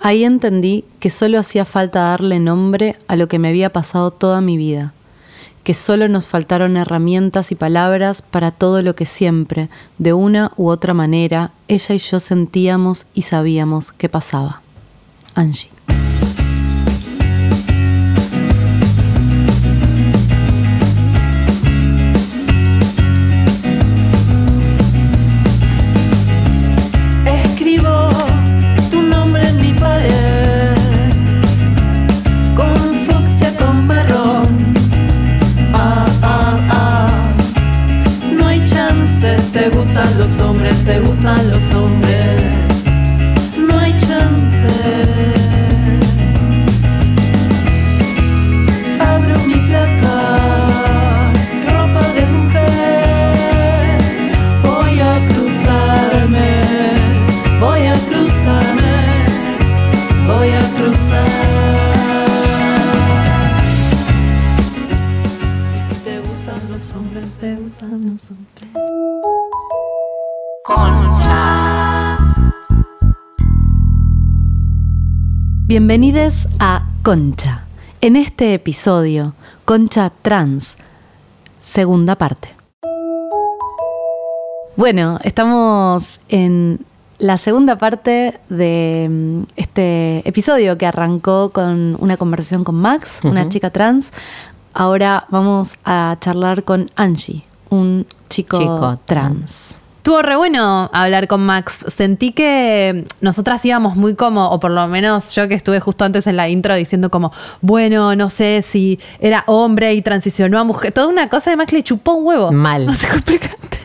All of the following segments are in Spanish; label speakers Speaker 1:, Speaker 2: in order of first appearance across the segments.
Speaker 1: Ahí entendí que solo hacía falta darle nombre a lo que me había pasado toda mi vida, que solo nos faltaron herramientas y palabras para todo lo que siempre, de una u otra manera, ella y yo sentíamos y sabíamos que pasaba. Angie. Bienvenidos a Concha. En este episodio, Concha Trans, segunda parte. Bueno, estamos en la segunda parte de mm, este episodio que arrancó con una conversación con Max, una chica trans. Ahora vamos a charlar con Angie, un chico,
Speaker 2: Chico
Speaker 1: trans.
Speaker 3: Estuvo re bueno hablar con Max. Sentí que nosotras íbamos muy como, o por lo menos yo que estuve justo antes en la intro diciendo como, bueno, no sé si era hombre y transicionó a mujer. Toda una cosa de Max le chupó un huevo.
Speaker 2: Mal.
Speaker 3: No sé cómo explicarte.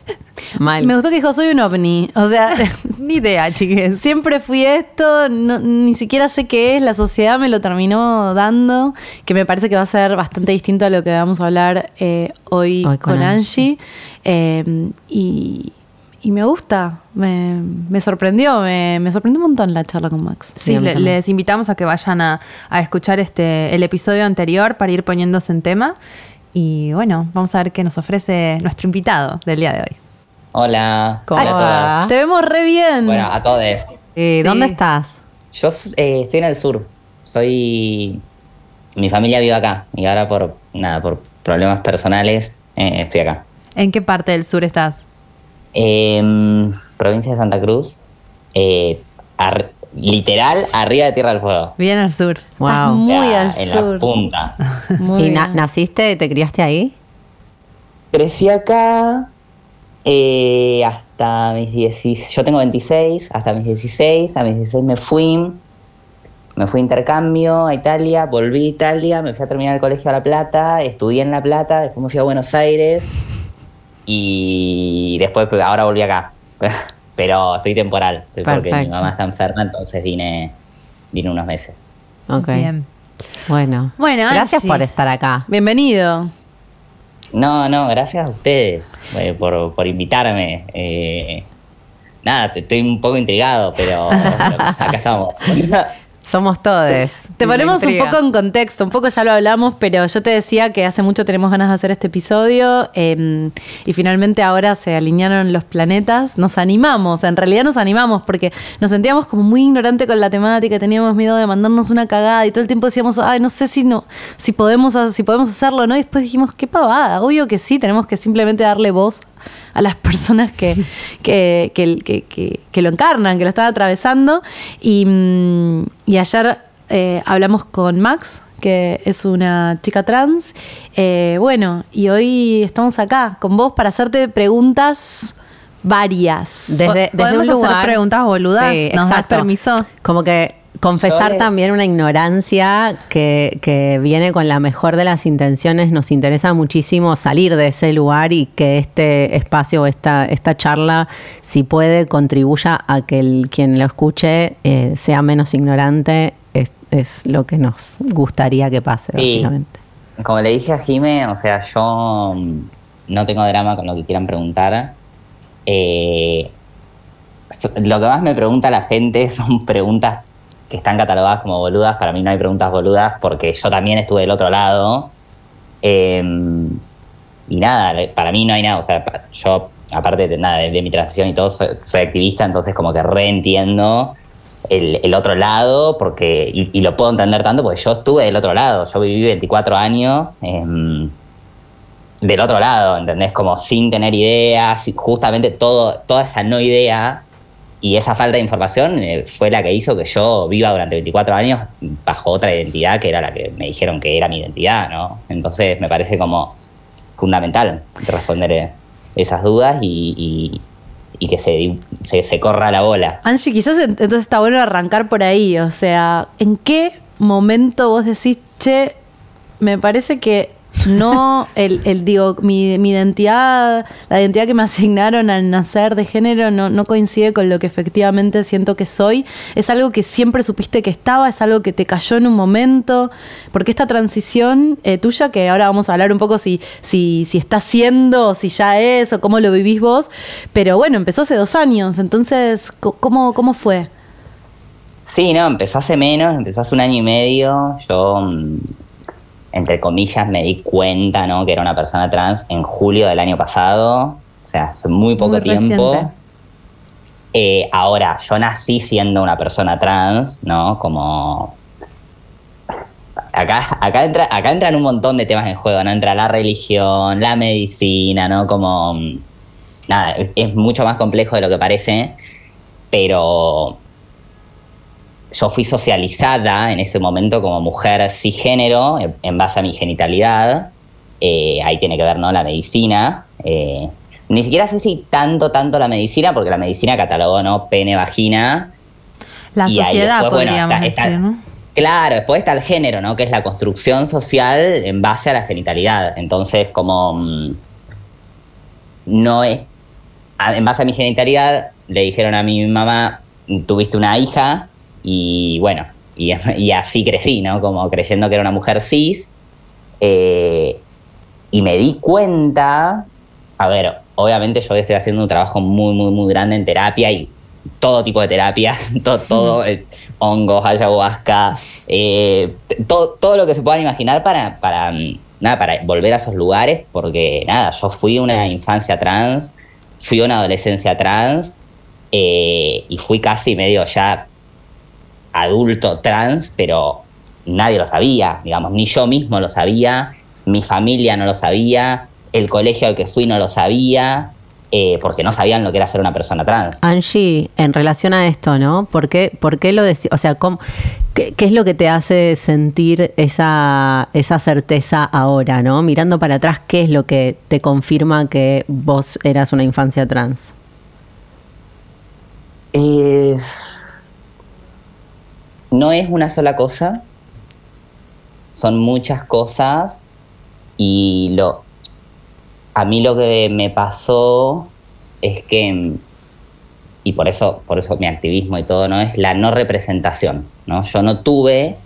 Speaker 2: Mal.
Speaker 1: Me gustó que dijo, soy un ovni. O sea,
Speaker 3: Ni idea, chiques.
Speaker 1: Siempre fui esto, no- ni siquiera sé qué es, la sociedad me lo terminó dando, que me parece que va a ser bastante distinto a lo que vamos a hablar eh, hoy,
Speaker 2: Hoy
Speaker 1: con,
Speaker 2: con
Speaker 1: Angie. Eh, y, y me gusta, me, me sorprendió, me, me sorprendió un montón la charla con Max.
Speaker 3: Sí, le- les invitamos a que vayan a, a escuchar este el episodio anterior para ir poniéndose en tema. Y bueno, vamos a ver qué nos ofrece nuestro invitado del día de hoy.
Speaker 4: Hola,
Speaker 2: ¿Cómo
Speaker 4: hola a
Speaker 2: va?
Speaker 4: todas.
Speaker 1: Te vemos re bien.
Speaker 4: Bueno, a todos.
Speaker 2: Eh,
Speaker 3: Sí.
Speaker 2: ¿Dónde estás?
Speaker 4: Yo eh, estoy en el sur. Soy. Mi familia vive acá. Y ahora por nada, por problemas personales, eh, estoy acá.
Speaker 3: ¿En qué parte del sur estás?
Speaker 4: Em, provincia de Santa Cruz. eh, ar- literal, arriba de Tierra del Fuego.
Speaker 3: Bien al sur.
Speaker 1: Estás
Speaker 2: Wow.
Speaker 1: muy
Speaker 4: Ya,
Speaker 1: al
Speaker 4: en
Speaker 1: sur.
Speaker 4: la punta.
Speaker 1: Muy
Speaker 2: ¿Y na- naciste, te criaste ahí?
Speaker 4: Crecí acá eh, hasta mis 16. Yo tengo 26, hasta mis 16. A mis 16 me fui. Me fui a intercambio a Italia, volví a Italia, me fui a terminar el colegio a La Plata, estudié en La Plata, después me fui a Buenos Aires y después, pues, ahora volví acá. Pero estoy temporal, porque mi mamá está enferma, entonces vine, vine unos meses.
Speaker 2: Ok.
Speaker 3: Bien.
Speaker 2: Bueno.
Speaker 3: Bueno,
Speaker 2: Gracias
Speaker 3: Angie.
Speaker 2: por estar acá.
Speaker 1: Bienvenido.
Speaker 4: No, no, gracias a ustedes eh, por, por invitarme. Eh, nada, estoy un poco intrigado, pero, pero acá estamos.
Speaker 2: Somos todos.
Speaker 1: Te ponemos un poco en contexto, un poco ya lo hablamos, pero yo te decía que hace mucho tenemos ganas de hacer este episodio eh, y finalmente ahora se alinearon los planetas, nos animamos, en realidad nos animamos porque nos sentíamos como muy ignorantes con la temática, teníamos miedo de mandarnos una cagada y todo el tiempo decíamos, ay, no sé si no, si podemos, si podemos hacerlo, ¿no? Y después dijimos, qué pavada, obvio que sí, tenemos que simplemente darle voz a las personas que, que, que, que- que- que lo encarnan, que lo están atravesando. Y, mm, y ayer eh, hablamos con Max, que es una chica trans. Eh, bueno, y hoy estamos acá con vos para hacerte preguntas varias.
Speaker 2: Desde, desde
Speaker 3: ¿podemos
Speaker 2: un
Speaker 3: hacer
Speaker 2: lugar-
Speaker 3: preguntas boludas? ¿Nos das
Speaker 2: exacto.
Speaker 3: permiso?
Speaker 2: Como que confesar también una ignorancia que, que viene con la mejor de las intenciones. Nos interesa muchísimo salir de ese lugar y que este espacio o esta, esta charla, si puede, contribuya a que el, quien lo escuche eh, sea menos ignorante. Es, es lo que nos gustaría que pase,
Speaker 4: Sí.
Speaker 2: básicamente.
Speaker 4: Como le dije a Jime, o sea, yo mm, no tengo drama con lo que quieran preguntar. Eh, lo que más me pregunta la gente son preguntas que están catalogadas como boludas. Para mí no hay preguntas boludas porque yo también estuve del otro lado. Eh, y nada, para mí no hay nada. O sea, yo, aparte de, nada, de, mi transición y todo, soy, activista, entonces como que reentiendo el, el otro lado porque y, lo puedo entender tanto porque yo estuve del otro lado. Yo viví 24 años em, del otro lado, ¿entendés? Como sin tener ideas, justamente todo, toda esa no idea y esa falta de información eh, fue la que hizo que yo viva durante 24 años bajo otra identidad que era la que me dijeron que era mi identidad, ¿no? Entonces me parece como fundamental responder eh, esas dudas y, y- que se, se, se corra la bola.
Speaker 1: Angie, quizás ent- entonces está bueno arrancar por ahí. O sea, ¿en qué momento vos decís, che, me parece que no, el, el digo, mi, mi identidad, la identidad que me asignaron al nacer de género no, no coincide con lo que efectivamente siento que soy. Es algo que siempre supiste que estaba, es algo que te cayó en un momento. Porque esta transición eh, tuya, que ahora vamos a hablar un poco si, si, si está siendo, si ya es, o cómo lo vivís vos. Pero bueno, empezó hace dos años. Entonces, ¿cómo, cómo fue?
Speaker 4: Sí, no, empezó hace menos, empezó hace un año y medio. Yo, mm, entre comillas, me di cuenta, ¿no? Que era una persona trans en julio del año pasado. O sea, hace muy poco
Speaker 1: Muy
Speaker 4: tiempo. Eh, ahora, yo nací siendo una persona trans, ¿no? Como. Acá, acá, entra, acá entran un montón de temas en juego, ¿no? Entra la religión, la medicina, ¿no? Como. mm, Nada, es mucho más complejo de lo que parece, pero yo fui socializada en ese momento como mujer cisgénero en, en base a mi genitalidad. Eh, ahí tiene que ver, ¿no? La medicina. Eh, ni siquiera sé si tanto, tanto la medicina, porque la medicina catalogó, ¿no? Pene, vagina.
Speaker 3: La
Speaker 4: Y
Speaker 3: sociedad,
Speaker 4: después,
Speaker 3: podríamos
Speaker 4: está-
Speaker 3: decir, ¿no?
Speaker 4: Claro, después está el género, ¿no? Que es la construcción social en base a la genitalidad. Entonces, como mm, no es. En base a mi genitalidad, le dijeron a mi mamá, tuviste una hija, y bueno, y, y así crecí, ¿no? Como creyendo que era una mujer cis. Eh, y me di cuenta, a ver, obviamente yo estoy haciendo un trabajo muy, muy, muy grande en terapia y todo tipo de terapia, todo, todo eh, hongos, ayahuasca, eh, todo, todo lo que se puedan imaginar para, para, mm, nada, para volver a esos lugares, porque nada, yo fui una infancia trans, fui una adolescencia trans eh, y fui casi medio ya adulto trans, pero nadie lo sabía, digamos, ni yo mismo lo sabía, mi familia no lo sabía, el colegio al que fui no lo sabía, eh, porque no sabían lo que era ser una persona trans.
Speaker 2: Angie, en relación a esto, ¿no? ¿Por qué, por qué lo decís? O sea, ¿cómo- qué, qué es lo que te hace sentir esa, esa certeza ahora, ¿no? Mirando para atrás, ¿qué es lo que te confirma que vos eras una infancia trans?
Speaker 4: Eh, no es una sola cosa, son muchas cosas y lo a mí lo que me pasó es que y por eso por eso mi activismo y todo no es la no representación, ¿no? Yo no tuve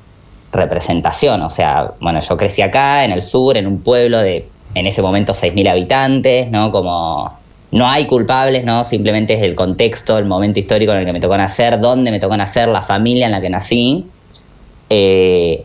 Speaker 4: representación, o sea, bueno, yo crecí acá en el sur en un pueblo de en ese momento 6000 habitantes, ¿no? Como no hay culpables, ¿no? Simplemente es el contexto, el momento histórico en el que me tocó nacer, dónde me tocó nacer, la familia en la que nací. Eh,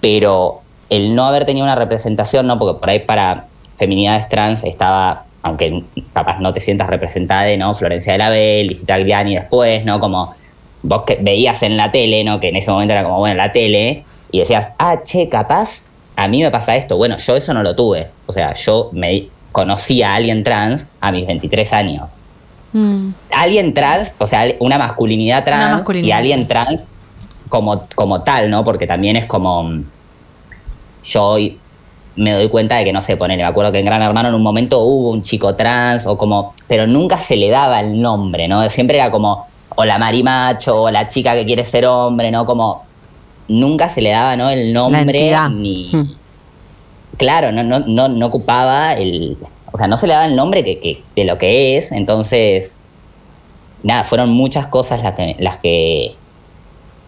Speaker 4: pero el no haber tenido una representación, no, porque por ahí para feminidades trans estaba, aunque capaz no te sientas representada, ¿no? Florencia de la Bel, Visita Gliani después, ¿no? Como vos que veías en la tele, ¿no? Que en ese momento era como, bueno, la tele, y decías, ah, che, capaz a mí me pasa esto. Bueno, yo eso no lo tuve. O sea, yo me conocí a alguien trans a mis 23 años.
Speaker 1: Mm.
Speaker 4: Alguien trans, o sea, una masculinidad trans y
Speaker 3: masculinidad.
Speaker 4: alguien trans como, como tal, ¿no? Porque también es como. mm, Yo hoy me doy cuenta de que no sé, ponele, me acuerdo que en Gran Hermano en un momento hubo un chico trans, o como. Pero nunca se le daba el nombre, ¿no? Siempre era como. o la marimacho, o la chica que quiere ser hombre, ¿no? Como nunca se le daba, ¿no? El nombre ni...
Speaker 2: Mm.
Speaker 4: Claro, no, no, no, no ocupaba el... O sea, no se le daba el nombre que, que- de lo que es, entonces... Nada, fueron muchas cosas las que, las que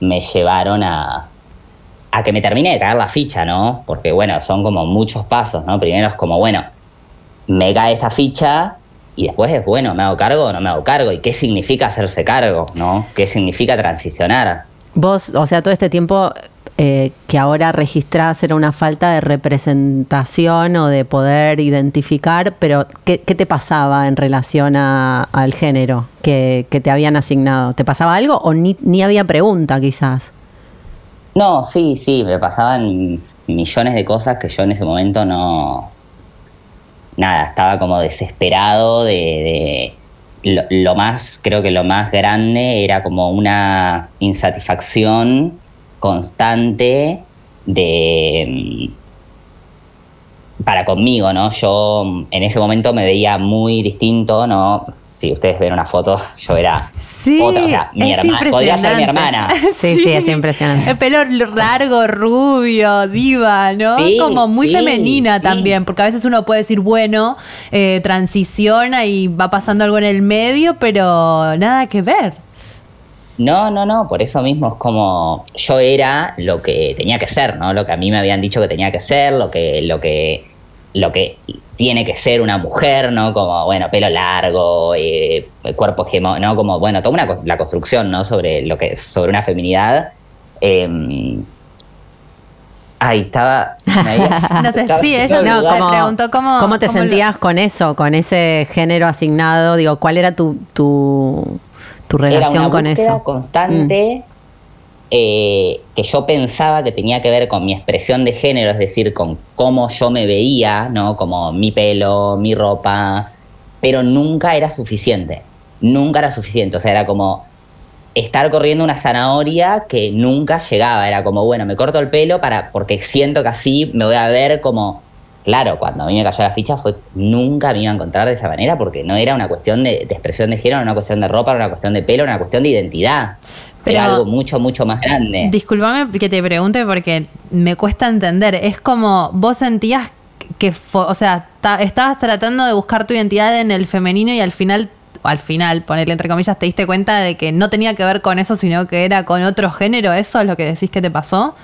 Speaker 4: me llevaron a, a que me termine de caer la ficha, ¿no? Porque, bueno, son como muchos pasos, ¿no? Primero es como, bueno, me cae esta ficha y después es, bueno, ¿me hago cargo o no me hago cargo? ¿Y qué significa hacerse cargo, ¿no? ¿Qué significa transicionar?
Speaker 2: Vos, o sea, todo este tiempo eh, que ahora registrás era una falta de representación o de poder identificar, pero ¿qué, te pasaba en relación a- al género que, te habían asignado? ¿Te pasaba algo o ni, ni había pregunta quizás?
Speaker 4: No, sí, sí, me pasaban millones de cosas que yo en ese momento no... Nada, estaba como desesperado de... lo más, creo que lo más grande era como una insatisfacción constante de... mm, Para conmigo, ¿no? Yo mm, en ese momento me veía muy distinto, ¿no? Si ustedes ven una foto, yo era
Speaker 3: Sí,
Speaker 4: otra, o sea, mi
Speaker 3: es
Speaker 4: hermana, podría ser mi hermana.
Speaker 2: Sí, sí, es impresionante.
Speaker 3: El pelo largo, rubio, diva, ¿no?
Speaker 4: Sí,
Speaker 3: Como muy
Speaker 4: sí,
Speaker 3: femenina
Speaker 4: sí.
Speaker 3: también, porque a veces uno puede decir, bueno, eh, transiciona y va pasando algo en el medio, pero nada que ver.
Speaker 4: No, no, no, por eso mismo es como yo era lo que tenía que ser, ¿no? Lo que a mí me habían dicho que tenía que ser, lo que, lo que, lo que tiene que ser una mujer, ¿no? Como, bueno, pelo largo, eh, cuerpo hegemónico, ¿no? Como, bueno, toda una, co- la construcción, ¿no? Sobre lo que, sobre una feminidad. Eh, ay, estaba.
Speaker 3: No sé, sí, ella
Speaker 4: el
Speaker 3: no, te preguntó cómo-
Speaker 2: ¿Cómo te
Speaker 3: cómo lo-
Speaker 2: sentías con eso, con ese género asignado? Digo, ¿cuál era tu, tu, tu
Speaker 4: Era
Speaker 2: relación
Speaker 4: una
Speaker 2: con eso? Mm.
Speaker 4: constante eh, que yo pensaba que tenía que ver con mi expresión de género, es decir, con cómo yo me veía, ¿no? Como mi pelo, mi ropa, pero nunca era suficiente. Nunca era suficiente. O sea, era como estar corriendo una zanahoria que nunca llegaba. Era como, bueno, me corto el pelo para, porque siento que así me voy a ver como. Claro, cuando a mí me cayó la ficha fue nunca me iba a encontrar de esa manera porque no era una cuestión de, de expresión de género, era una cuestión de ropa, era una cuestión de pelo, era una cuestión de identidad.
Speaker 3: Pero-
Speaker 4: era algo mucho, mucho más grande.
Speaker 3: Disculpame que te pregunte porque me cuesta entender. Es como vos sentías que, fo- o sea, ta- estabas tratando de buscar tu identidad en el femenino y al final, al final, ponerle entre comillas, te diste cuenta de que no tenía que ver con eso, sino que era con otro género. ¿Eso es lo que decís que te pasó?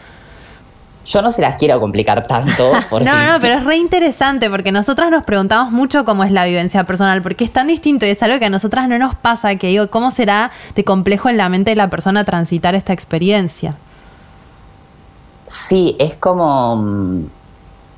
Speaker 4: Yo no se las quiero complicar tanto. Porque
Speaker 3: No, no, pero es re interesante porque nosotras nos preguntamos mucho cómo es la vivencia personal, porque es tan distinto y es algo que a nosotras no nos pasa, que digo, ¿cómo será de complejo en la mente de la persona transitar esta experiencia?
Speaker 4: Sí, es como. mm,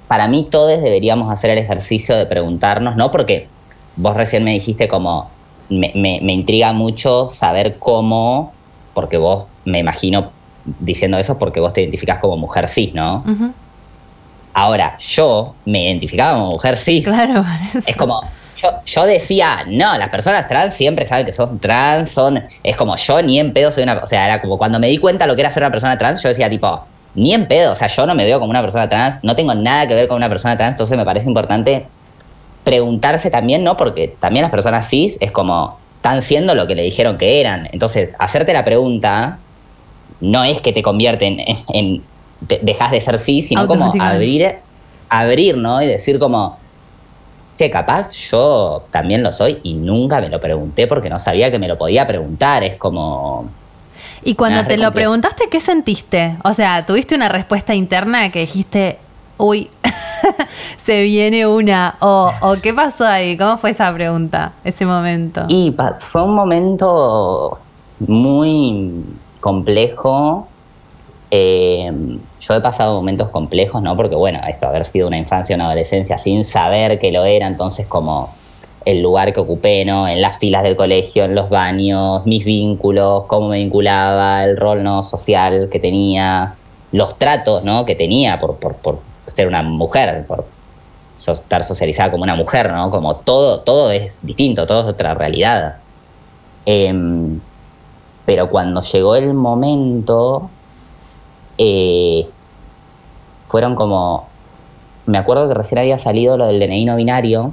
Speaker 4: Para mí, todos deberíamos hacer el ejercicio de preguntarnos, ¿no? Porque vos recién me dijiste como. Me, me- me intriga mucho saber cómo. Porque vos, me imagino diciendo eso, porque vos te identificás como mujer cis, ¿no? Ahora, yo me identificaba como mujer cis.
Speaker 3: Claro, parece.
Speaker 4: Es como, yo, yo decía, no, las personas trans siempre saben que son trans, son. Es como yo ni en pedo soy una. O sea, era como cuando me di cuenta lo que era ser una persona trans, yo decía, tipo, ni en pedo. O sea, yo no me veo como una persona trans, no tengo nada que ver con una persona trans, entonces me parece importante preguntarse también, ¿no? Porque también las personas cis es como, están siendo lo que le dijeron que eran. Entonces, hacerte la pregunta no es que te convierten en. en- te- dejas de ser cis, sino como abrir, abrir, ¿no? Y decir como che, capaz yo también lo soy y nunca me lo pregunté porque no sabía que me lo podía preguntar. Es como.
Speaker 3: Y cuando te lo preguntaste, ¿qué sentiste? O sea, ¿tuviste una respuesta interna que dijiste, uy, se viene una? O, o qué pasó ahí? ¿Cómo fue esa pregunta, ese momento?
Speaker 4: Y fue un momento muy complejo. Eh, yo he pasado momentos complejos, ¿no? Porque, bueno, esto, haber sido una infancia, una adolescencia sin saber que lo era, entonces, como el lugar que ocupé, ¿no? En las filas del colegio, en los baños, mis vínculos, cómo me vinculaba, el rol, ¿no? Social que tenía, los tratos, ¿no? Que tenía por, por, por ser una mujer, por estar socializada como una mujer, ¿no? Como todo, todo es distinto, todo es otra realidad. Em, pero cuando llegó el momento, eh, fueron como. Me acuerdo que recién había salido lo del DNI no binario,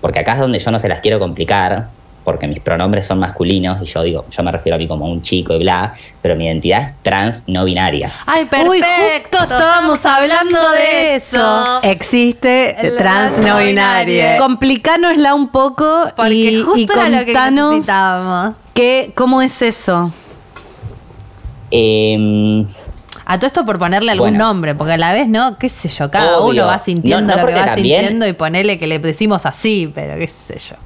Speaker 4: porque acá es donde yo no se las quiero complicar. Porque mis pronombres son masculinos y yo digo, yo me refiero a mí como un chico y bla, pero mi identidad es trans no binaria.
Speaker 3: Ay, perfecto.
Speaker 1: Uy, justo estábamos hablando de eso.
Speaker 2: Existe
Speaker 3: El
Speaker 2: trans no binaria.
Speaker 1: Complicánosla un poco
Speaker 3: Porque
Speaker 1: y,
Speaker 3: justo
Speaker 1: y
Speaker 3: era lo que
Speaker 1: contanos
Speaker 3: necesitábamos.
Speaker 1: que, cómo es eso.
Speaker 4: Em,
Speaker 3: A todo esto por ponerle algún
Speaker 4: Bueno.
Speaker 3: nombre, porque a la vez, ¿no? ¿Qué sé yo? Cada
Speaker 4: Obvio.
Speaker 3: uno va sintiendo
Speaker 4: No, no,
Speaker 3: lo que
Speaker 4: porque
Speaker 3: va
Speaker 4: también-
Speaker 3: sintiendo y ponele que le decimos así, pero qué sé yo.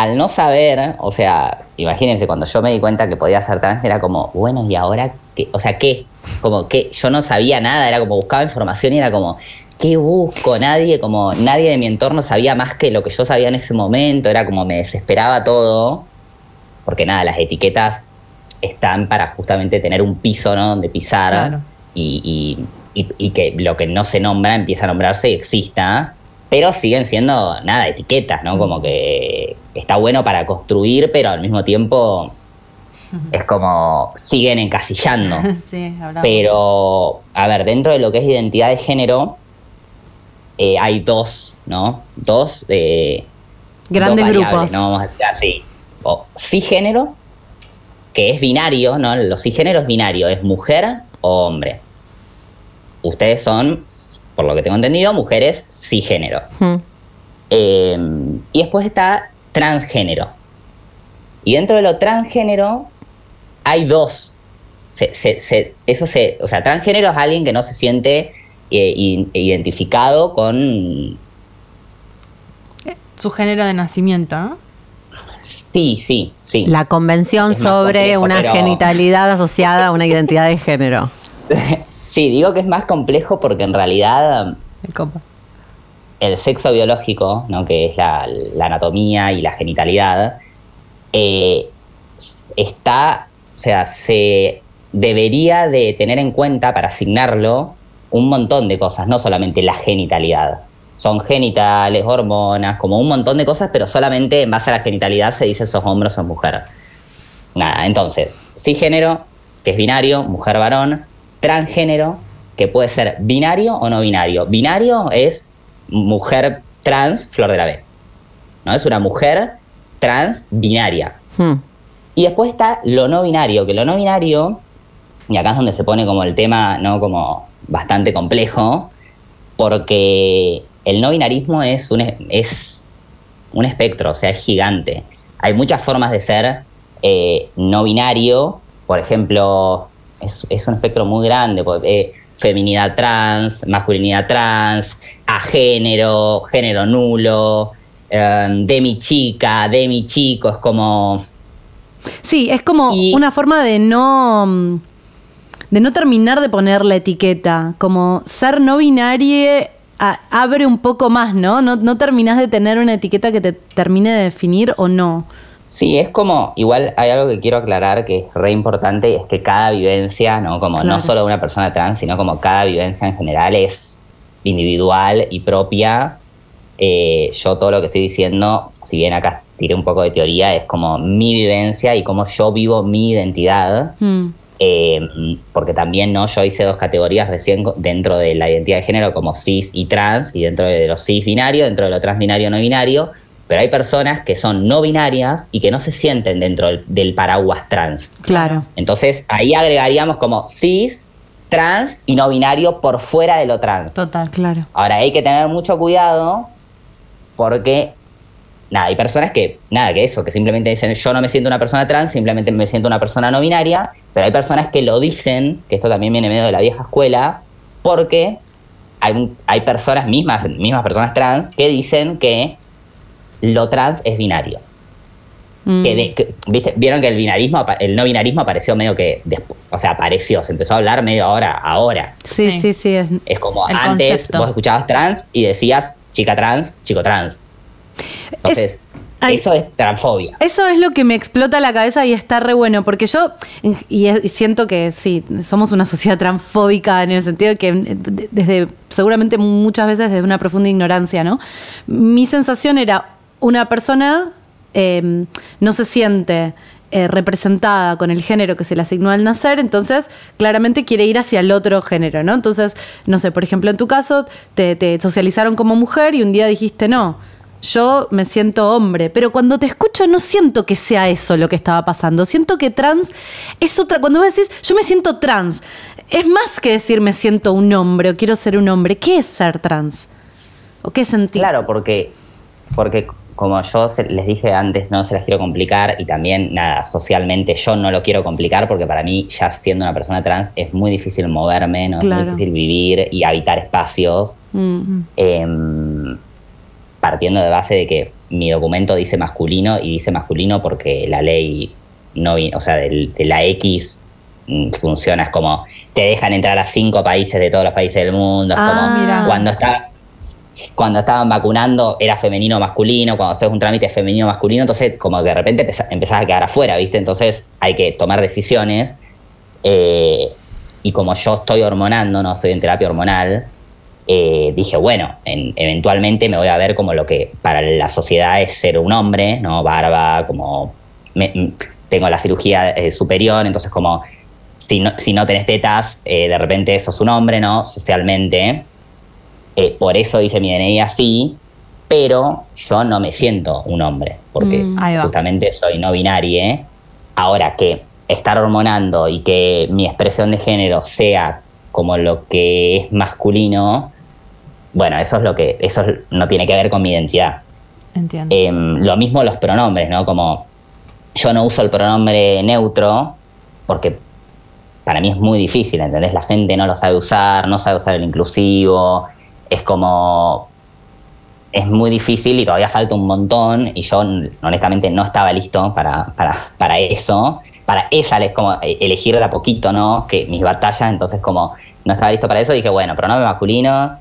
Speaker 4: Al no saber, o sea, imagínense, cuando yo me di cuenta que podía ser trans, era como, bueno, ¿y ahora qué? O sea, ¿qué? Como que yo no sabía nada, era como buscaba información y era como, ¿qué busco? Nadie, como, nadie de mi entorno sabía más que lo que yo sabía en ese momento, era como me desesperaba todo, porque nada, las etiquetas están para justamente tener un piso, ¿no? Donde pisar
Speaker 3: Claro.
Speaker 4: y, y- y- y que lo que no se nombra empieza a nombrarse y exista, pero siguen siendo, nada, etiquetas, ¿no? Como que está bueno para construir, pero al mismo tiempo es como siguen encasillando.
Speaker 3: sí.
Speaker 4: Pero, a ver, dentro de lo que es identidad de género, eh, hay dos, ¿no? Dos, eh,
Speaker 1: Grandes
Speaker 4: dos
Speaker 1: grupos.
Speaker 4: ¿no? Vamos a decir así. O cisgénero, que es binario, ¿no? Los cisgéneros binario es mujer o hombre. Ustedes son, por lo que tengo entendido, mujeres cisgénero.
Speaker 2: Hmm.
Speaker 4: Eh, y después está transgénero. Y dentro de lo transgénero hay dos. Se- se- se- eso se, o sea, transgénero es alguien que no se siente eh, identificado con...
Speaker 3: Su género de nacimiento, ¿no?
Speaker 4: Sí, sí, sí.
Speaker 2: La convención sobre
Speaker 4: complejo,
Speaker 2: una
Speaker 4: pero-
Speaker 2: genitalidad asociada a una identidad de género.
Speaker 4: sí, digo que es más complejo porque en realidad
Speaker 3: El copa.
Speaker 4: El sexo biológico, ¿no? que es la, anatomía y la genitalidad, eh, está, o sea, se debería de tener en cuenta para asignarlo un montón de cosas, no solamente la genitalidad. Son genitales, hormonas, como un montón de cosas, pero solamente en base a la genitalidad se dice sos hombre o sos mujer. Nada, entonces, cisgénero, que es binario, mujer-varón, transgénero, que puede ser binario o no binario. Binario es mujer trans, flor de la B. ¿no? Es una mujer trans binaria.
Speaker 2: Hmm.
Speaker 4: Y después está lo no binario, que lo no binario, y acá es donde se pone como el tema, ¿no? Como bastante complejo, porque el no binarismo es un, es un espectro, o sea, es gigante. Hay muchas formas de ser eh, no binario, por ejemplo, es, es un espectro muy grande, eh, feminidad trans, masculinidad trans, a género, género nulo, eh, de mi chica, de mi chico, es como...
Speaker 1: Sí, es como
Speaker 4: Y-
Speaker 1: una forma de no mm, de no terminar de poner la etiqueta, como ser no binario a- abre un poco más, ¿no? ¿no? No terminás de tener una etiqueta que te termine de definir o no.
Speaker 4: Sí, es como, igual hay algo que quiero aclarar que es re importante, es que cada vivencia, ¿no? Como
Speaker 1: Claro.
Speaker 4: no solo una persona trans, sino como cada vivencia en general es individual y propia. Eh, yo todo lo que estoy diciendo, si bien acá tiré un poco de teoría, es como mi vivencia y cómo yo vivo mi identidad.
Speaker 1: Mm.
Speaker 4: Eh, porque también no yo hice dos categorías recién dentro de la identidad de género como cis y trans y dentro de lo cis binario dentro de lo trans binario no binario pero hay personas que son no binarias y que no se sienten dentro del, del paraguas trans
Speaker 1: Claro.
Speaker 4: entonces ahí agregaríamos como cis trans y no binario por fuera de lo trans
Speaker 3: Total.
Speaker 1: Claro.
Speaker 4: Ahora hay que tener mucho cuidado porque, nada, hay personas que, nada, que eso, que simplemente dicen yo no me siento una persona trans, simplemente me siento una persona no binaria, pero hay personas que lo dicen, que esto también viene medio de la vieja escuela, porque hay, hay personas mismas, mismas personas trans, que dicen que lo trans es binario.
Speaker 1: Mm.
Speaker 4: Que de- que- ¿viste? Vieron que el binarismo, el no binarismo apareció medio que, o sea, apareció, se empezó a hablar medio ahora, ahora.
Speaker 1: Sí,
Speaker 3: Sí.
Speaker 1: sí, sí. es-
Speaker 4: Es como
Speaker 3: El
Speaker 4: antes
Speaker 3: concepto.
Speaker 4: vos escuchabas trans y decías chica trans, chico trans. Entonces,
Speaker 1: ay.
Speaker 4: eso es transfobia.
Speaker 1: Eso es lo que me explota la cabeza y está re bueno, porque yo, y, y siento que sí, somos una sociedad transfóbica en el sentido de que eh, de- desde, seguramente muchas veces desde una profunda ignorancia, ¿no? Mi sensación era una persona eh, no se siente eh, representada con el género que se le asignó al nacer, entonces claramente quiere ir hacia el otro género, ¿no? Entonces, no sé, por ejemplo, en tu caso, te, te socializaron como mujer y un día dijiste no. yo me siento hombre, pero cuando te escucho no siento que sea eso lo que estaba pasando. Siento que trans es otra. Cuando vos decís, yo me siento trans, es más que decir me siento un hombre o quiero ser un hombre. ¿Qué es ser trans? ¿O qué sentir?
Speaker 4: Claro, porque, porque como yo se- les dije antes, no se las quiero complicar y también, nada, socialmente yo no lo quiero complicar porque para mí, ya siendo una persona trans, es muy difícil moverme, ¿no?
Speaker 1: Claro.
Speaker 4: es muy difícil vivir y habitar espacios.
Speaker 1: Mm.
Speaker 4: em, partiendo de base de que mi documento dice masculino y dice masculino porque la ley no o sea del- de, la X mm, funciona es como te dejan entrar a cinco países de todos los países del mundo es
Speaker 1: Ah,
Speaker 4: como
Speaker 1: mira.
Speaker 4: cuando está cuando estaban vacunando era femenino o masculino, cuando haces un trámite es femenino o masculino, entonces como que de repente empezás a quedar afuera, ¿viste? Entonces hay que tomar decisiones. eh, y como yo estoy hormonando, no estoy en terapia hormonal, eh, dije, bueno, en- eventualmente me voy a ver como lo que para la sociedad es ser un hombre, ¿no? Barba, como me- tengo la cirugía eh, superior, entonces como si no, si no tenés tetas, eh, de repente sos un hombre, ¿no? Socialmente. Eh, por eso hice mi DNI así, pero yo no me siento un hombre, porque
Speaker 1: Mm.
Speaker 4: Justamente soy no binario. Ahora que estar hormonando y que mi expresión de género sea como lo que es masculino, bueno, eso es lo que, eso es- no tiene que ver con mi identidad.
Speaker 3: Entiendo.
Speaker 4: Em, lo mismo los pronombres, ¿no? Como yo no uso el pronombre neutro porque para mí es muy difícil, ¿entendés? La gente no lo sabe usar, no sabe usar el inclusivo, es como... Es muy difícil y todavía falta un montón y yo honestamente no estaba listo para, para, para eso, para esa es como eh, elegir de a poquito, ¿no? Que mis batallas, entonces como no estaba listo para eso, dije, bueno, pronombre masculino,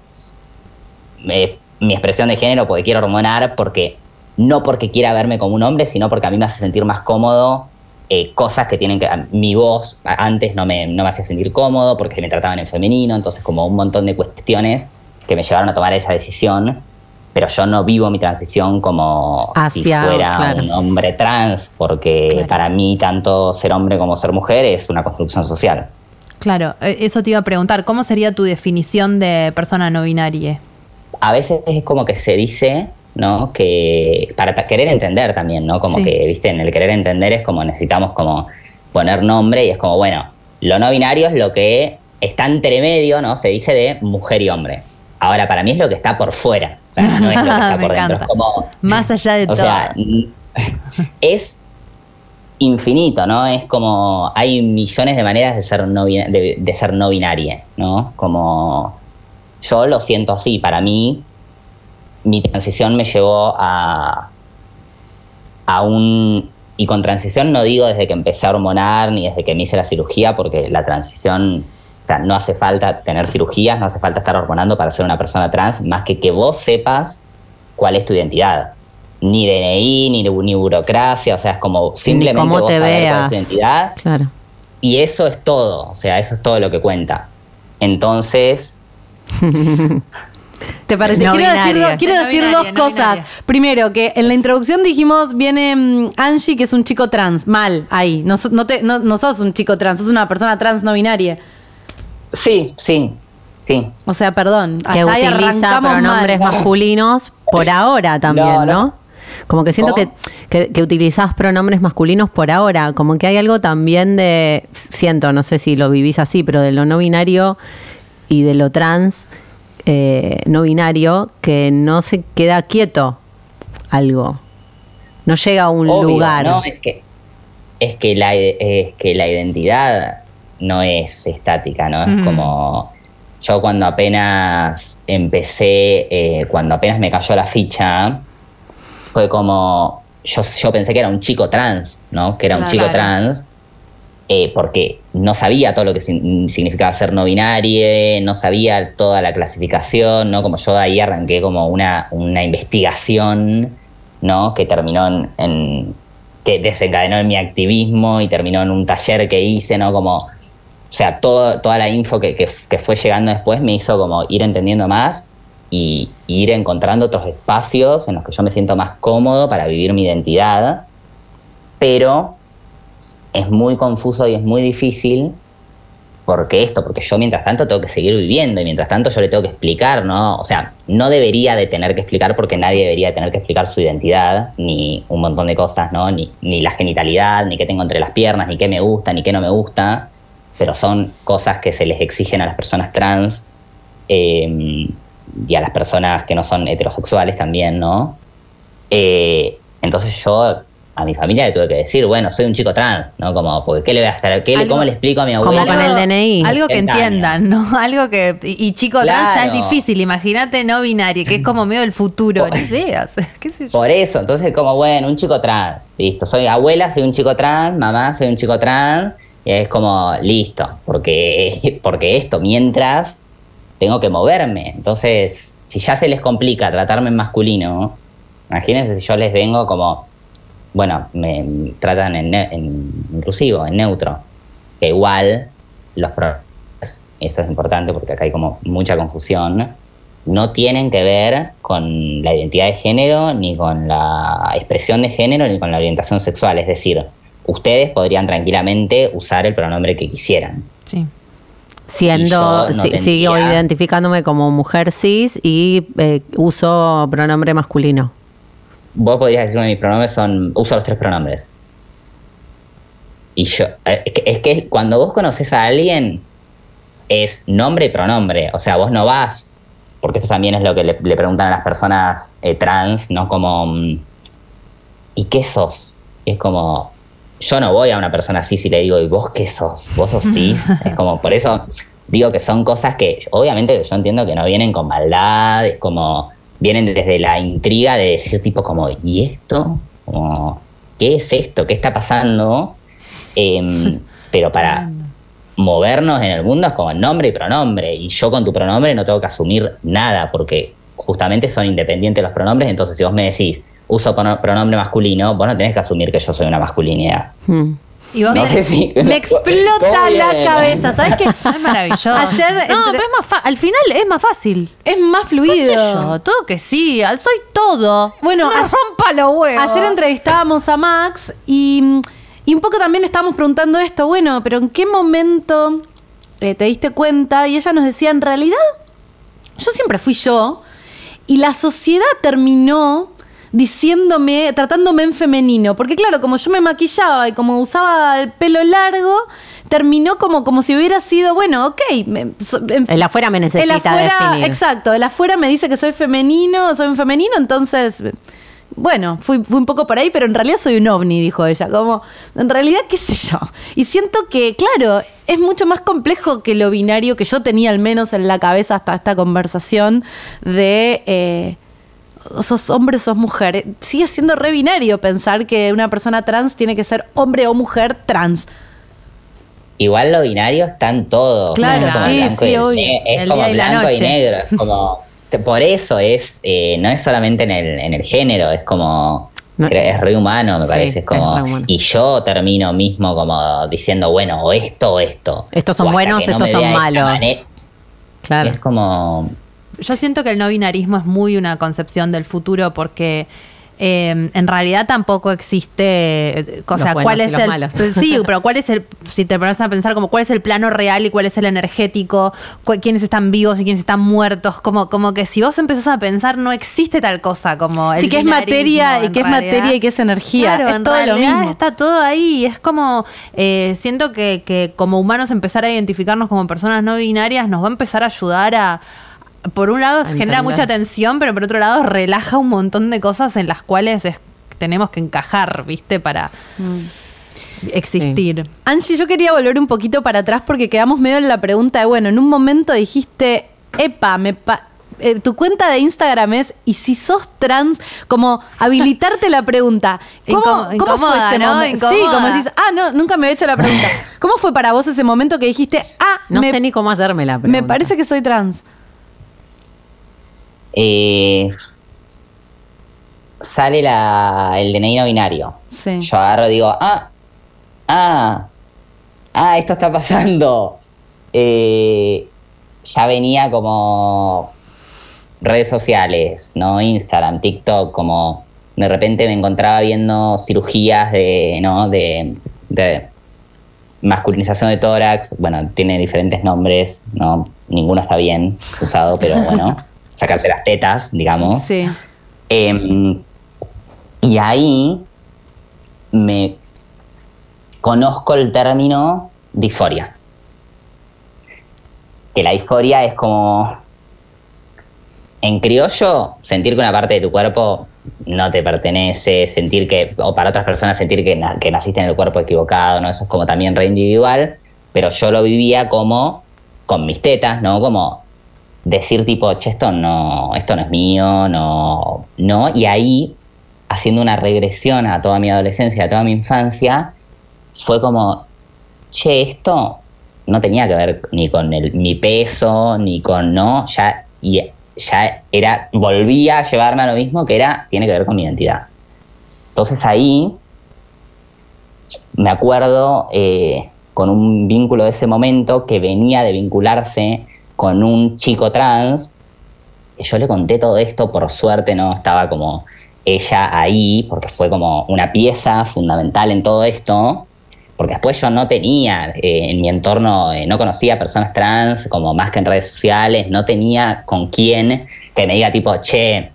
Speaker 4: mi expresión de género porque quiero hormonar, porque no porque quiera verme como un hombre, sino porque a mí me hace sentir más cómodo eh, cosas que tienen que... Mi voz antes no me, no me hacía sentir cómodo porque me trataban en femenino, entonces como un montón de cuestiones que me llevaron a tomar esa decisión, pero yo no vivo mi transición como si fuera
Speaker 2: claro.
Speaker 4: un hombre trans, porque
Speaker 3: Claro.
Speaker 4: para mí tanto ser hombre como ser mujer es una construcción social.
Speaker 3: Claro, eh, eso te iba a preguntar. ¿Cómo sería tu definición de persona no binaria?
Speaker 4: a veces es como que se dice, ¿no? Que para querer entender también, ¿no? Como
Speaker 3: Sí.
Speaker 4: que, viste, en el querer entender es como necesitamos como poner nombre y es como, bueno, lo no binario es lo que está entre medio, ¿no? Se dice de mujer y hombre. Ahora, para mí es lo que está por fuera, o sea, no es lo que está por dentro. Es como,
Speaker 3: Más allá de
Speaker 4: o
Speaker 3: todo.
Speaker 4: sea, es infinito, ¿no? Es como hay millones de maneras de ser no, de, de ser no binaria, ¿no? Como yo lo siento así, para mí mi transición me llevó a a un y con transición no digo desde que empecé a hormonar ni desde que me hice la cirugía porque la transición o sea, no hace falta tener cirugías, no hace falta estar hormonando para ser una persona trans, más que que vos sepas cuál es tu identidad. Ni DNI, ni, ni burocracia, o sea, es como simplemente
Speaker 2: cómo
Speaker 4: vos
Speaker 2: te
Speaker 4: saber cuál es tu identidad
Speaker 2: Claro.
Speaker 4: y eso es todo, o sea, eso es todo lo que cuenta. Entonces,
Speaker 1: ¿Te parece?
Speaker 2: No
Speaker 1: quiero decir,
Speaker 2: binaria.
Speaker 1: do- quiero
Speaker 3: No
Speaker 1: decir
Speaker 3: binaria,
Speaker 1: dos
Speaker 3: no
Speaker 1: cosas.
Speaker 3: binaria.
Speaker 1: Primero, que en la introducción dijimos, viene mm, Angie, que es un chico trans. Mal, ahí. No, so- no, te- no- no sos un chico trans, sos una persona trans no binaria.
Speaker 4: Sí, sí, sí.
Speaker 1: O sea, perdón.
Speaker 2: que
Speaker 1: allá
Speaker 2: utiliza
Speaker 1: arrancamos
Speaker 2: pronombres
Speaker 1: mal.
Speaker 2: masculinos por ahora también,
Speaker 4: No,
Speaker 2: ¿no?
Speaker 4: no.
Speaker 2: Como que siento que, que utilizás pronombres masculinos por ahora, como que hay algo también de, siento, no sé si lo vivís así, pero de lo no binario y de lo trans eh, no binario, que no se queda quieto algo, no llega a un
Speaker 4: Obvio,
Speaker 2: lugar.
Speaker 4: ¿no? Es que, es, que la, es que la identidad no es estática, ¿no? Es como. Yo cuando apenas empecé, eh, cuando apenas me cayó la ficha, fue como. Yo, yo pensé que era un chico trans, ¿no? Que era un chico trans. eh, porque no sabía todo lo que significaba ser no binario, no sabía toda la clasificación, ¿no? Como yo de ahí arranqué como una, una investigación, ¿no? Que terminó en, en- que desencadenó en mi activismo y terminó en un taller que hice, ¿no? Como, o sea, todo, toda la info que, que, que fue llegando después me hizo como ir entendiendo más y, y ir encontrando otros espacios en los que yo me siento más cómodo para vivir mi identidad, pero es muy confuso y es muy difícil porque esto, porque yo mientras tanto tengo que seguir viviendo y mientras tanto yo le tengo que explicar, ¿no? O sea, no debería de tener que explicar porque nadie debería de tener que explicar su identidad, ni un montón de cosas, ¿no? Ni, ni la genitalidad, ni qué tengo entre las piernas, ni qué me gusta, ni qué no me gusta, pero son cosas que se les exigen a las personas trans eh, y a las personas que no son heterosexuales también, ¿no? Eh, entonces yo a mi familia le tuve que decir, bueno, soy un chico trans, ¿no? Como, porque ¿qué le voy a estar, qué le-
Speaker 3: Algo-
Speaker 4: cómo le explico a mi
Speaker 2: Como
Speaker 4: abuela?
Speaker 2: con el DNI.
Speaker 3: Algo que
Speaker 4: 70
Speaker 3: entiendan, ¿no? Algo que. Y, y chico trans ya es difícil. Imagínate no binario, que es como medio el futuro.
Speaker 4: Por-
Speaker 3: Ni idea, o sea, qué sé yo.
Speaker 4: Por eso, entonces como, bueno, un chico trans, listo, soy abuela, soy un chico trans, mamá, soy un chico trans, y es como, listo, porque, porque esto, mientras tengo que moverme, entonces, si ya se les complica tratarme en masculino, imagínense si yo les vengo como, bueno, me tratan en, en inclusivo, en neutro, que igual los problemas, esto es importante porque acá hay como mucha confusión, no tienen que ver con la identidad de género, ni con la expresión de género, ni con la orientación sexual. Es decir, ustedes podrían tranquilamente usar el pronombre que quisieran.
Speaker 3: Sí.
Speaker 2: Siendo,
Speaker 4: no
Speaker 2: si- sigo identificándome como mujer cis y eh, uso pronombre masculino.
Speaker 4: Vos podrías decirme mis pronombres son, uso los tres pronombres. Y yo, eh, es que, es que cuando vos conoces a alguien, es nombre y pronombre. O sea, vos no vas, porque esto también es lo que le, le preguntan a las personas eh, trans, ¿no? Como, mm, ¿y qué sos? Es como, yo no voy a una persona cis y le digo, ¿y vos qué sos? ¿Vos sos cis? es como, por eso digo que son cosas que, obviamente, yo entiendo que no vienen con maldad, es como, vienen desde la intriga de decir, tipo, como, ¿y esto? Como, ¿qué es esto? ¿Qué está pasando? Em, pero para movernos en el mundo es como nombre y pronombre. Y yo con tu pronombre no tengo que asumir nada, porque justamente son independientes los pronombres. Entonces, si vos me decís, uso prono- pronombre masculino, vos no tenés que asumir que yo soy una masculinidad.
Speaker 2: Hmm.
Speaker 3: Y vos
Speaker 4: No sé si.
Speaker 1: Me explota
Speaker 4: ¿Cómo
Speaker 1: la cabeza, ¿sabes qué?
Speaker 3: Es maravilloso.
Speaker 1: Ayer
Speaker 3: no,
Speaker 1: entre-
Speaker 3: pero es más fa- al final es más fácil.
Speaker 1: Es más
Speaker 3: ¿Qué sé
Speaker 1: fluido.
Speaker 3: yo? Todo que sí, soy todo.
Speaker 1: Bueno,
Speaker 3: no me
Speaker 1: ayer-
Speaker 3: rompa los huevos.
Speaker 1: Ayer entrevistábamos a Max y, y un poco también estábamos preguntando esto, bueno, pero ¿en qué momento eh, te diste cuenta? Y ella nos decía, en realidad, yo siempre fui yo y la sociedad terminó diciéndome, tratándome en femenino, porque claro, como yo me maquillaba y como usaba el pelo largo, terminó como, como si hubiera sido, bueno, ok, me- so- en-
Speaker 2: El afuera me necesita
Speaker 1: el afuera,
Speaker 2: definir.
Speaker 1: Exacto, el afuera me dice que soy femenino, soy un femenino, entonces, bueno, fui, fui un poco por ahí, pero en realidad soy un ovni, dijo ella. Como, en realidad, qué sé yo. Y siento que, claro, es mucho más complejo que lo binario que yo tenía al menos en la cabeza hasta esta conversación de... eh, sos hombre, sos mujer. Sigue siendo re binario pensar que una persona trans tiene que ser hombre o mujer trans.
Speaker 4: Igual lo binario está en todo.
Speaker 1: Claro,
Speaker 4: es como
Speaker 1: sí,
Speaker 4: blanco
Speaker 1: sí,
Speaker 4: y
Speaker 1: obvio.
Speaker 4: ne- Es
Speaker 3: El
Speaker 4: como
Speaker 3: día y la
Speaker 4: blanco y negro. Es como. Por eso es. eh, no es solamente en el, en el género, es como.
Speaker 2: No.
Speaker 4: Es re humano, me
Speaker 2: Sí,
Speaker 4: parece. Es como. Y yo termino mismo como diciendo, bueno, o esto o esto.
Speaker 2: Estos son
Speaker 4: O
Speaker 2: buenos,
Speaker 4: no
Speaker 2: estos son malos. Claro.
Speaker 4: Es como.
Speaker 3: Yo siento que el no binarismo es muy una concepción del futuro porque eh, en realidad tampoco existe, eh, o sea, cuál es el
Speaker 2: malos.
Speaker 3: sí, pero cuál es el si te pones a pensar como cuál es el plano real y cuál es el energético, quiénes están vivos y quiénes están muertos, como como que si vos empezás a pensar no existe tal cosa como el
Speaker 1: Sí, que es materia y que es
Speaker 3: realidad.
Speaker 1: materia y que es energía.
Speaker 3: Claro,
Speaker 1: es
Speaker 3: en
Speaker 1: todo lo mismo.
Speaker 3: está todo ahí. Es como, eh, siento que, que como humanos empezar a identificarnos como personas no binarias nos va a empezar a ayudar a... Por un lado genera mucha tensión, pero por otro lado relaja un montón de cosas en las cuales es- tenemos que encajar, ¿viste? Para existir.
Speaker 1: Angie, yo quería volver un poquito para atrás porque quedamos medio en la pregunta de, bueno, en un momento dijiste, epa, me pa- eh, tu cuenta de Instagram es, y si sos trans, como habilitarte la pregunta. ¿Cómo, fue ese
Speaker 3: ¿no?
Speaker 1: momento? Sí, como decís, ah, no, nunca me he hecho la pregunta. ¿Cómo fue para vos ese momento que dijiste, ah,
Speaker 2: No
Speaker 1: me,
Speaker 2: sé ni cómo hacerme la pregunta.
Speaker 1: me parece que soy trans?
Speaker 4: Eh, sale la, el DNI no binario.
Speaker 1: Sí.
Speaker 4: Yo agarro y digo, ah, ah, ah, esto está pasando. Eh, ya venía como redes sociales, ¿no? Instagram, TikTok, como de repente me encontraba viendo cirugías de, ¿no? De, de masculinización de tórax, bueno, tiene diferentes nombres, no, ninguno está bien usado, pero bueno, sacarse las tetas, digamos.
Speaker 1: Sí.
Speaker 4: Em, y ahí me conozco el término disforia. Que la disforia es como, en criollo, sentir que una parte de tu cuerpo no te pertenece, sentir que, o para otras personas sentir que, na- que naciste en el cuerpo equivocado, ¿no? Eso es como también re individual, pero yo lo vivía como con mis tetas, ¿no? Como decir tipo, che, esto no, esto no es mío, no, no, y ahí, haciendo una regresión a toda mi adolescencia, a toda mi infancia, fue como, che, esto no tenía que ver ni con el, mi peso, ni con, no, ya, y ya era, volvía a llevarme a lo mismo que era, tiene que ver con mi identidad. Entonces ahí me acuerdo eh, con un vínculo de ese momento que venía de vincularse con un chico trans. Yo le conté todo esto, por suerte no estaba como ella ahí, porque fue como una pieza fundamental en todo esto. Porque después yo no tenía eh, en mi entorno, eh, no conocía personas trans, como más que en redes sociales, no tenía con quién que me diga tipo, che,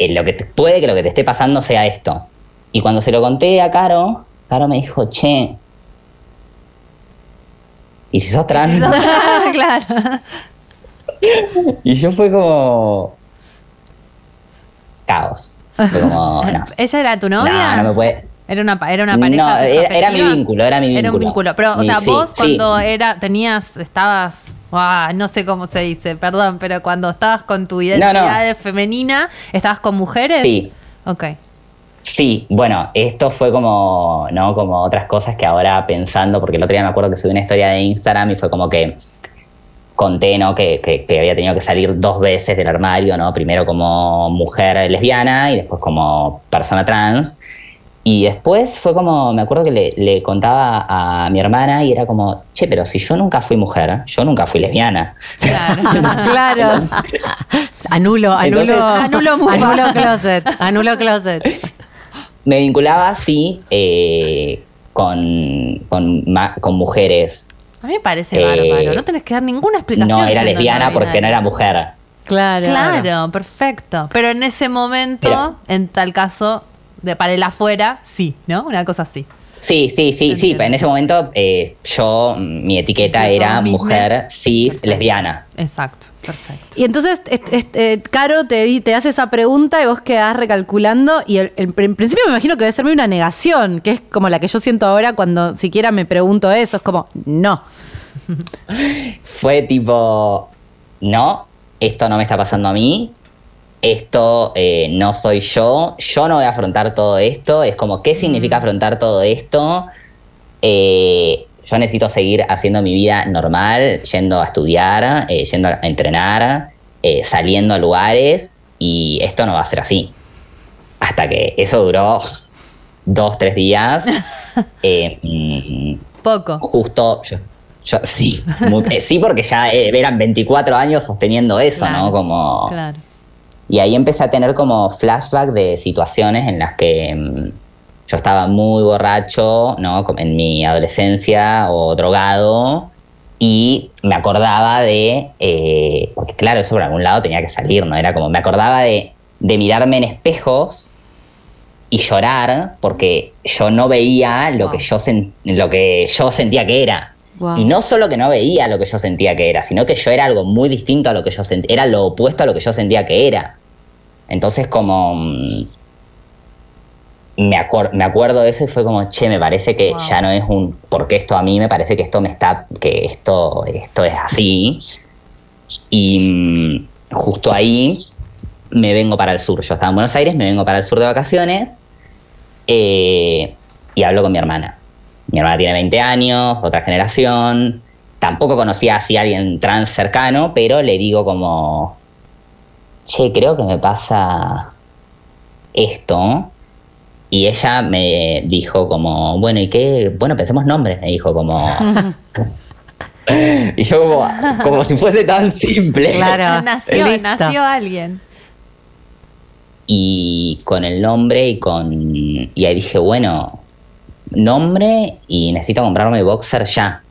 Speaker 4: eh, lo que puede que lo que te esté pasando sea esto. Y cuando se lo conté a Caro, Caro me dijo, che, ¿y si sos trans?
Speaker 3: claro.
Speaker 4: y yo fue como... Caos. Fue como, no.
Speaker 3: ¿Ella era tu novia?
Speaker 4: No, no me puede...
Speaker 3: Era una, era una pareja
Speaker 4: No, era- era mi vínculo, era mi
Speaker 3: Era un
Speaker 4: vínculo.
Speaker 3: vínculo. Pero, o sea, vos
Speaker 4: sí.
Speaker 3: cuando era, tenías, estabas, ah, no sé cómo se dice, perdón, pero cuando estabas con tu identidad de femenina, ¿estabas con mujeres?
Speaker 4: Sí.
Speaker 3: Ok.
Speaker 4: Sí, bueno, esto fue como, ¿no? Como otras cosas que ahora pensando, porque el otro día me acuerdo que subí una historia de Instagram y fue como que conté, ¿no? Que, que- que había tenido que salir dos veces del armario, ¿no? Primero como mujer lesbiana y después como persona trans. Y después fue como, me acuerdo que le, le contaba a mi hermana y era como, che, pero si yo nunca fui mujer, yo nunca fui lesbiana.
Speaker 3: Claro.
Speaker 1: Claro.
Speaker 2: Anulo, anulo.
Speaker 4: Entonces-
Speaker 3: Anulo
Speaker 2: anulo closet. Anulo closet.
Speaker 4: Me vinculaba, sí, eh, con, con, ma- con mujeres
Speaker 3: A mí me parece
Speaker 4: Eh,
Speaker 3: bárbaro. No tenés que dar ninguna explicación.
Speaker 4: no era lesbiana
Speaker 3: no
Speaker 4: porque no era mujer.
Speaker 1: Claro.
Speaker 3: Claro, perfecto. Pero en ese momento,
Speaker 4: Pero-
Speaker 3: en tal caso, de para el afuera, sí, ¿no? Una cosa así.
Speaker 4: Sí, sí, sí, sí. En ese momento eh, yo, mm, mi etiqueta
Speaker 3: Incluso
Speaker 4: era mujer cis
Speaker 3: Perfecto.
Speaker 4: lesbiana.
Speaker 3: Exacto, perfecto.
Speaker 1: Y entonces, est- est- eh, Caro te, te hace esa pregunta y vos quedás recalculando. Y el- el- en principio me imagino que debe serme una negación, que es como la que yo siento ahora cuando siquiera me pregunto eso. Es como, no.
Speaker 4: Fue tipo, no, esto no me está pasando a mí, esto eh, no soy yo, yo no voy a afrontar todo esto. Es como, ¿qué significa afrontar todo esto? Eh, yo necesito seguir haciendo mi vida normal, yendo a estudiar, eh, yendo a entrenar, eh, saliendo a lugares, y esto no va a ser así. Hasta que eso duró dos, tres días. Mm,
Speaker 3: Poco.
Speaker 4: justo yo, yo- sí, sí porque ya eran 24 años sosteniendo eso,
Speaker 3: Claro,
Speaker 4: ¿no? Como
Speaker 3: Claro.
Speaker 4: Y ahí empecé a tener como flashback de situaciones en las que mm, yo estaba muy borracho, ¿no? En mi adolescencia o drogado y me acordaba de, eh, porque claro, eso por algún lado tenía que salir, ¿no? Era como, me acordaba de, de mirarme en espejos y llorar porque yo no veía lo, que, yo lo que yo sentía que era.
Speaker 1: Wow.
Speaker 4: Y no solo que no veía lo que yo sentía que era, sino que yo era algo muy distinto a lo que yo sentía, era lo opuesto a lo que yo sentía que era. Entonces como mm, me, acor- me acuerdo de eso y fue como, che, me parece que
Speaker 3: Wow.
Speaker 4: ya no es un, porque esto a mí me parece que esto me está, que esto, esto es así. Y mm, justo ahí me vengo para el sur. Yo estaba en Buenos Aires, me vengo para el sur de vacaciones eh, y hablo con mi hermana. Mi hermana tiene 20 años, otra generación. Tampoco conocía así a alguien trans cercano, pero le digo como, che, creo que me pasa esto. Y ella me dijo como, bueno, ¿y qué? Bueno, pensemos nombres, me dijo como... y yo como, como si fuese tan simple.
Speaker 2: Claro.
Speaker 3: nació,
Speaker 2: listo.
Speaker 3: nació alguien.
Speaker 4: y con el nombre y con y ahí dije bueno nombre y necesito comprarme boxer ya.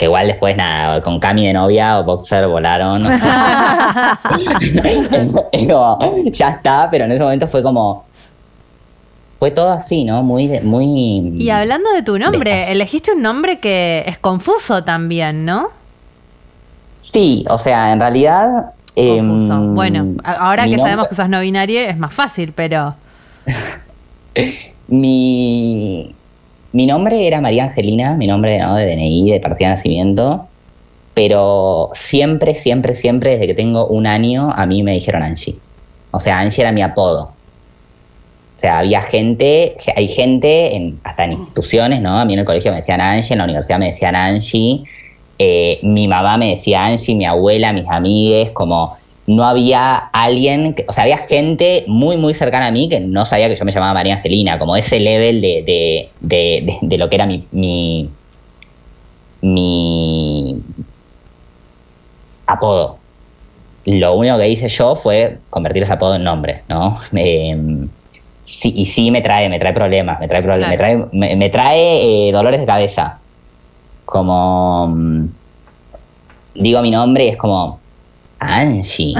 Speaker 4: Que igual después, nada, con Cami de novia o boxer volaron. o sea, es como, ya está, pero en ese momento fue como. Fue todo así, ¿no? Muy. muy
Speaker 3: Y hablando de tu nombre,
Speaker 4: despacio.
Speaker 3: elegiste un nombre que es confuso también, ¿no?
Speaker 4: Sí, o sea, en realidad.
Speaker 3: Confuso.
Speaker 4: em,
Speaker 3: bueno, ahora que
Speaker 4: nombre-
Speaker 3: sabemos que sos no binaria es más fácil, pero
Speaker 4: Mi, mi nombre era María Angelina, mi nombre ¿no? de DNI, de partida de nacimiento, pero siempre, siempre, siempre, desde que tengo un año, a mí me dijeron Angie. O sea, Angie era mi apodo. O sea, había gente, hay gente, en, hasta en instituciones, ¿no? A mí en el colegio me decían Angie, en la universidad me decían Angie, eh, mi mamá me decía Angie, mi abuela, mis amigues, como no había alguien, que- o sea, había gente muy, muy cercana a mí que no sabía que yo me llamaba María Angelina, como ese level de, de, de- lo que era mi, mi, mi apodo. Lo único que hice yo fue convertir ese apodo en nombre, ¿no? Eh, sí, y sí me trae, me trae problemas, me trae, problemas,
Speaker 3: Claro.
Speaker 4: me trae, me, me trae eh, dolores de cabeza. Como mm, digo mi nombre y es como Angie.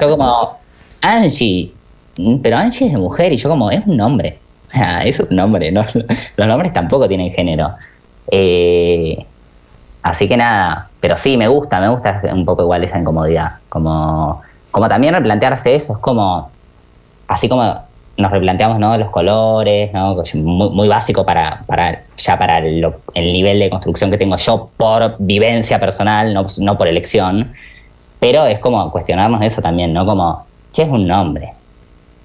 Speaker 4: yo como Angie, Mm, pero Angie es de mujer y yo como es un nombre. O sea, es un nombre, ¿no? los nombres tampoco tienen género. Eh, Así que nada, pero sí, me gusta, me gusta un poco igual esa incomodidad. Como, como también replantearse eso, es como, así como nos replanteamos ¿no? los colores, ¿no? muy, muy básico para, para ya para lo- el nivel de construcción que tengo yo por vivencia personal, no, no por elección. Pero es como cuestionarnos eso también, ¿no? Como, che, es un nombre.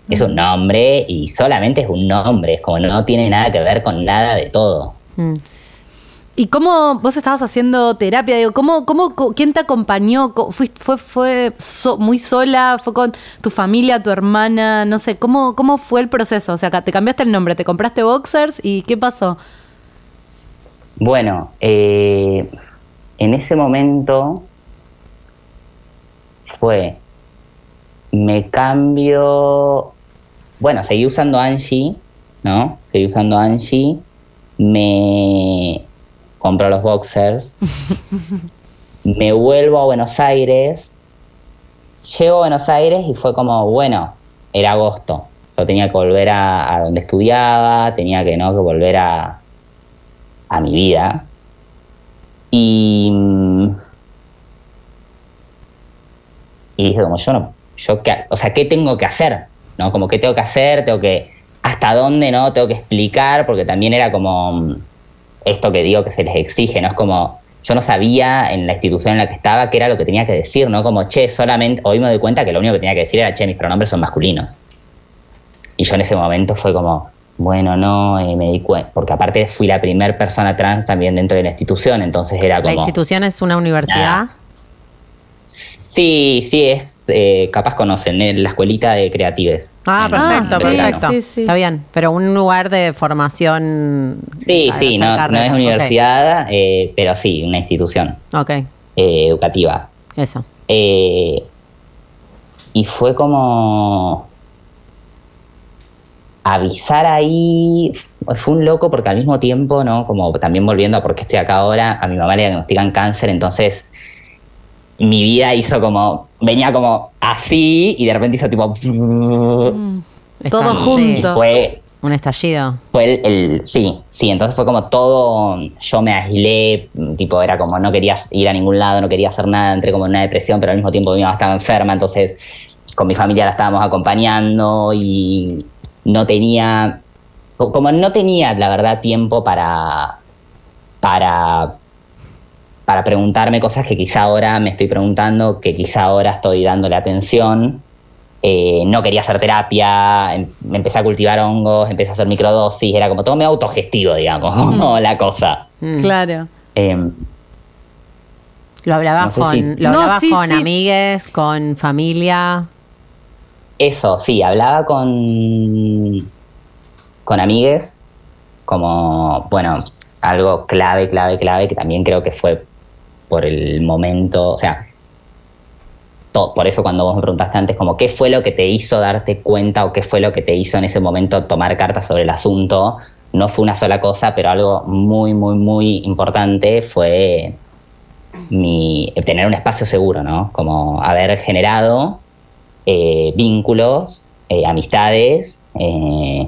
Speaker 4: Es un nombre y solamente es un nombre, es como no tiene nada que ver con nada de todo.
Speaker 2: Mm.
Speaker 1: ¿Y cómo vos estabas haciendo terapia? Digo, ¿cómo, cómo, ¿Quién te acompañó? Co- ¿Fuiste- ¿Fue, fue so- muy sola? ¿Fue con tu familia, tu hermana? No sé, ¿cómo, ¿cómo fue el proceso? O sea, te cambiaste el nombre, te compraste boxers y ¿qué pasó?
Speaker 4: Bueno, eh, en ese momento fue, me cambio, bueno, seguí usando Angie, ¿no? Seguí usando Angie, me compro los boxers, me vuelvo a Buenos Aires, llego a Buenos Aires y fue como, bueno, era agosto, yo tenía que volver a, a donde estudiaba, tenía que, ¿no? que volver a, a mi vida. Y, mm, y dije, como yo no, yo qué, o sea, ¿qué tengo que hacer? ¿No? Como qué tengo que hacer, tengo que, hasta dónde no, tengo que explicar, porque también era como mm, esto que digo que se les exige, ¿no? Es como, yo no sabía en la institución en la que estaba qué era lo que tenía que decir, ¿no? Como, che, solamente, hoy me doy cuenta que lo único que tenía que decir era, che, mis pronombres son masculinos. Y yo en ese momento fue como, bueno, no, eh, me di cuenta, porque aparte fui la primera persona trans también dentro de la institución, entonces era
Speaker 2: ¿La
Speaker 4: como...
Speaker 2: institución es una universidad?
Speaker 4: Nada. Sí, sí, es, eh, capaz conocen, eh, la escuelita de creatives.
Speaker 2: Ah,
Speaker 4: En-
Speaker 2: perfecto, perfecto.
Speaker 1: sí, sí.
Speaker 2: Está bien, pero un lugar de formación.
Speaker 4: Sí, sí, no, es universidad, eh, pero sí, una institución
Speaker 2: Ok,
Speaker 4: eh, educativa.
Speaker 2: eso.
Speaker 4: Eh, y fue como avisar ahí, fue un loco porque al mismo tiempo, ¿no? Como también volviendo a por qué estoy acá ahora, a mi mamá le diagnostican cáncer, entonces mi vida hizo como, venía como así y de repente hizo tipo...
Speaker 2: Está-
Speaker 1: Todo junto.
Speaker 4: Fue,
Speaker 2: Un estallido.
Speaker 4: fue el, el- sí, sí, entonces fue como todo, yo me aislé, tipo era como no quería ir a ningún lado, no quería hacer nada, entré como en una depresión, pero al mismo tiempo mi mamá estaba enferma, entonces con mi familia la estábamos acompañando y no tenía, co- como no tenía la verdad tiempo para, para, para preguntarme cosas que quizá ahora me estoy preguntando, que quizá ahora estoy dándole atención. Eh, no quería hacer terapia, em- me empecé a cultivar hongos, empecé a hacer microdosis, era como todo medio autogestivo, digamos, la cosa.
Speaker 2: Mm.
Speaker 1: Claro.
Speaker 4: Em,
Speaker 2: Lo hablabas
Speaker 4: No sé
Speaker 2: con,
Speaker 4: si-
Speaker 2: lo
Speaker 1: No,
Speaker 2: hablabas
Speaker 1: sí,
Speaker 2: con
Speaker 1: sí.
Speaker 2: amigues, con familia.
Speaker 4: Eso, sí, hablaba con, con amigues, como, bueno, algo clave, clave, clave, que también creo que fue por el momento, o sea, to- por eso cuando vos me preguntaste antes, como, ¿qué fue lo que te hizo darte cuenta o qué fue lo que te hizo en ese momento tomar cartas sobre el asunto? no fue una sola cosa, pero algo muy, muy, muy importante fue mi, tener un espacio seguro, ¿no? Como haber generado eh, vínculos, eh, amistades, eh,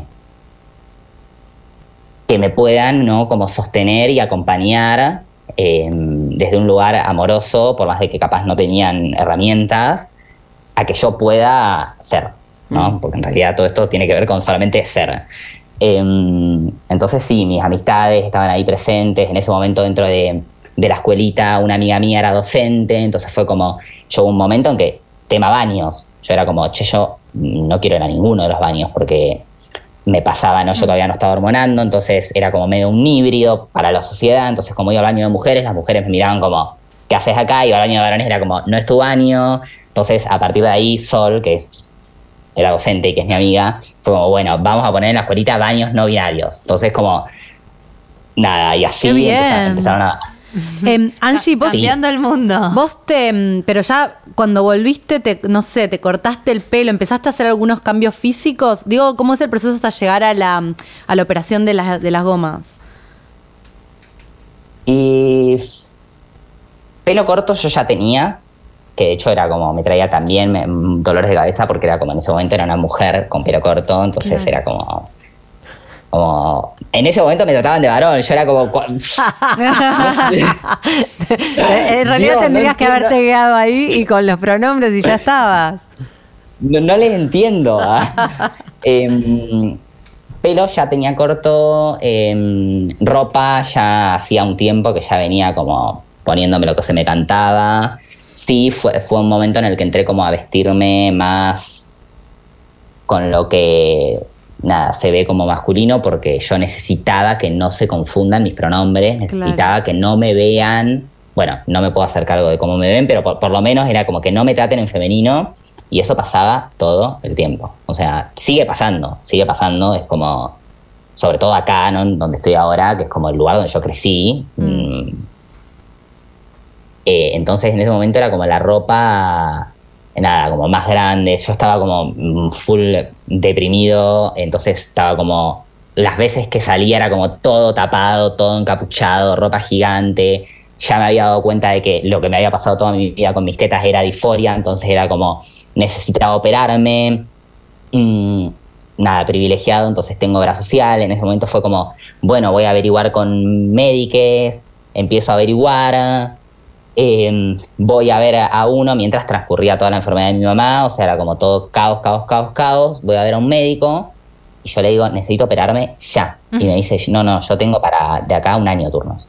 Speaker 4: que me puedan, ¿no? Como sostener y acompañar desde un lugar amoroso, por más de que capaz no tenían herramientas, a que yo pueda ser, ¿no? Mm. Porque en realidad todo esto tiene que ver con solamente ser. Em, entonces sí, mis amistades estaban ahí presentes. En ese momento dentro de, la escuelita una amiga mía era docente, entonces fue como, yo hubo un momento en que tema baños. Yo era como, che, yo no quiero ir a ninguno de los baños porque me pasaba, ¿no? Yo todavía no estaba hormonando, entonces era como medio un híbrido para la sociedad. Entonces, como iba al baño de mujeres, las mujeres me miraban como, ¿qué haces acá? Y al baño de varones era como, no es tu baño. Entonces, a partir de ahí, Sol, que es era docente y que es mi amiga, fue como, bueno, vamos a poner en la escuelita baños no binarios. Entonces, como, nada, y así empezaron, a...
Speaker 1: Eh, Angie, vos
Speaker 3: cambiando el mundo.
Speaker 1: Vos te, em, pero ya cuando volviste, te, no sé, te cortaste el pelo, empezaste a hacer algunos cambios físicos. Digo, ¿cómo es el proceso hasta llegar a la, a la operación de, de las gomas?
Speaker 4: Y pelo corto yo ya tenía, que de hecho era como, me traía también mm, dolores de cabeza porque era como en ese momento era una mujer con pelo corto, entonces era como, como, en ese momento me trataban de varón, yo era como...
Speaker 2: en realidad tendrías que haberte quedado ahí y con los pronombres y ya estabas.
Speaker 4: No, les entiendo. Em, pelo ya tenía corto, em, ropa ya hacía un tiempo que ya venía como poniéndome lo que se me cantaba sí fue, fue un momento en el que entré como a vestirme más con lo que nada, se ve como masculino porque yo necesitaba que no se confundan mis pronombres, necesitaba que no me vean, bueno, no me puedo hacer cargo de cómo me ven, pero por, lo menos era como que no me traten en femenino y eso pasaba todo el tiempo. O sea, sigue pasando, sigue pasando, es como, sobre todo acá, donde estoy ahora, que es como el lugar donde yo crecí. Mm. Mm, eh, entonces en ese momento era como la ropa, nada, como más grande. Yo estaba como mm, full deprimido, entonces estaba como, las veces que salía era como todo tapado, todo encapuchado, ropa gigante. Ya me había dado cuenta de que lo que me había pasado toda mi vida con mis tetas era disforia, entonces era como, necesitaba operarme. Mm, nada, privilegiado, entonces tengo obra social. En ese momento fue como, bueno, voy a averiguar con médicos, empiezo a averiguar, Em, voy a ver a, uno mientras transcurría toda la enfermedad de mi mamá, o sea, era como todo caos, caos, caos, caos. Voy a ver a un médico y yo le digo, necesito operarme ya. Y me dice, no, no, yo tengo para de acá un año turnos.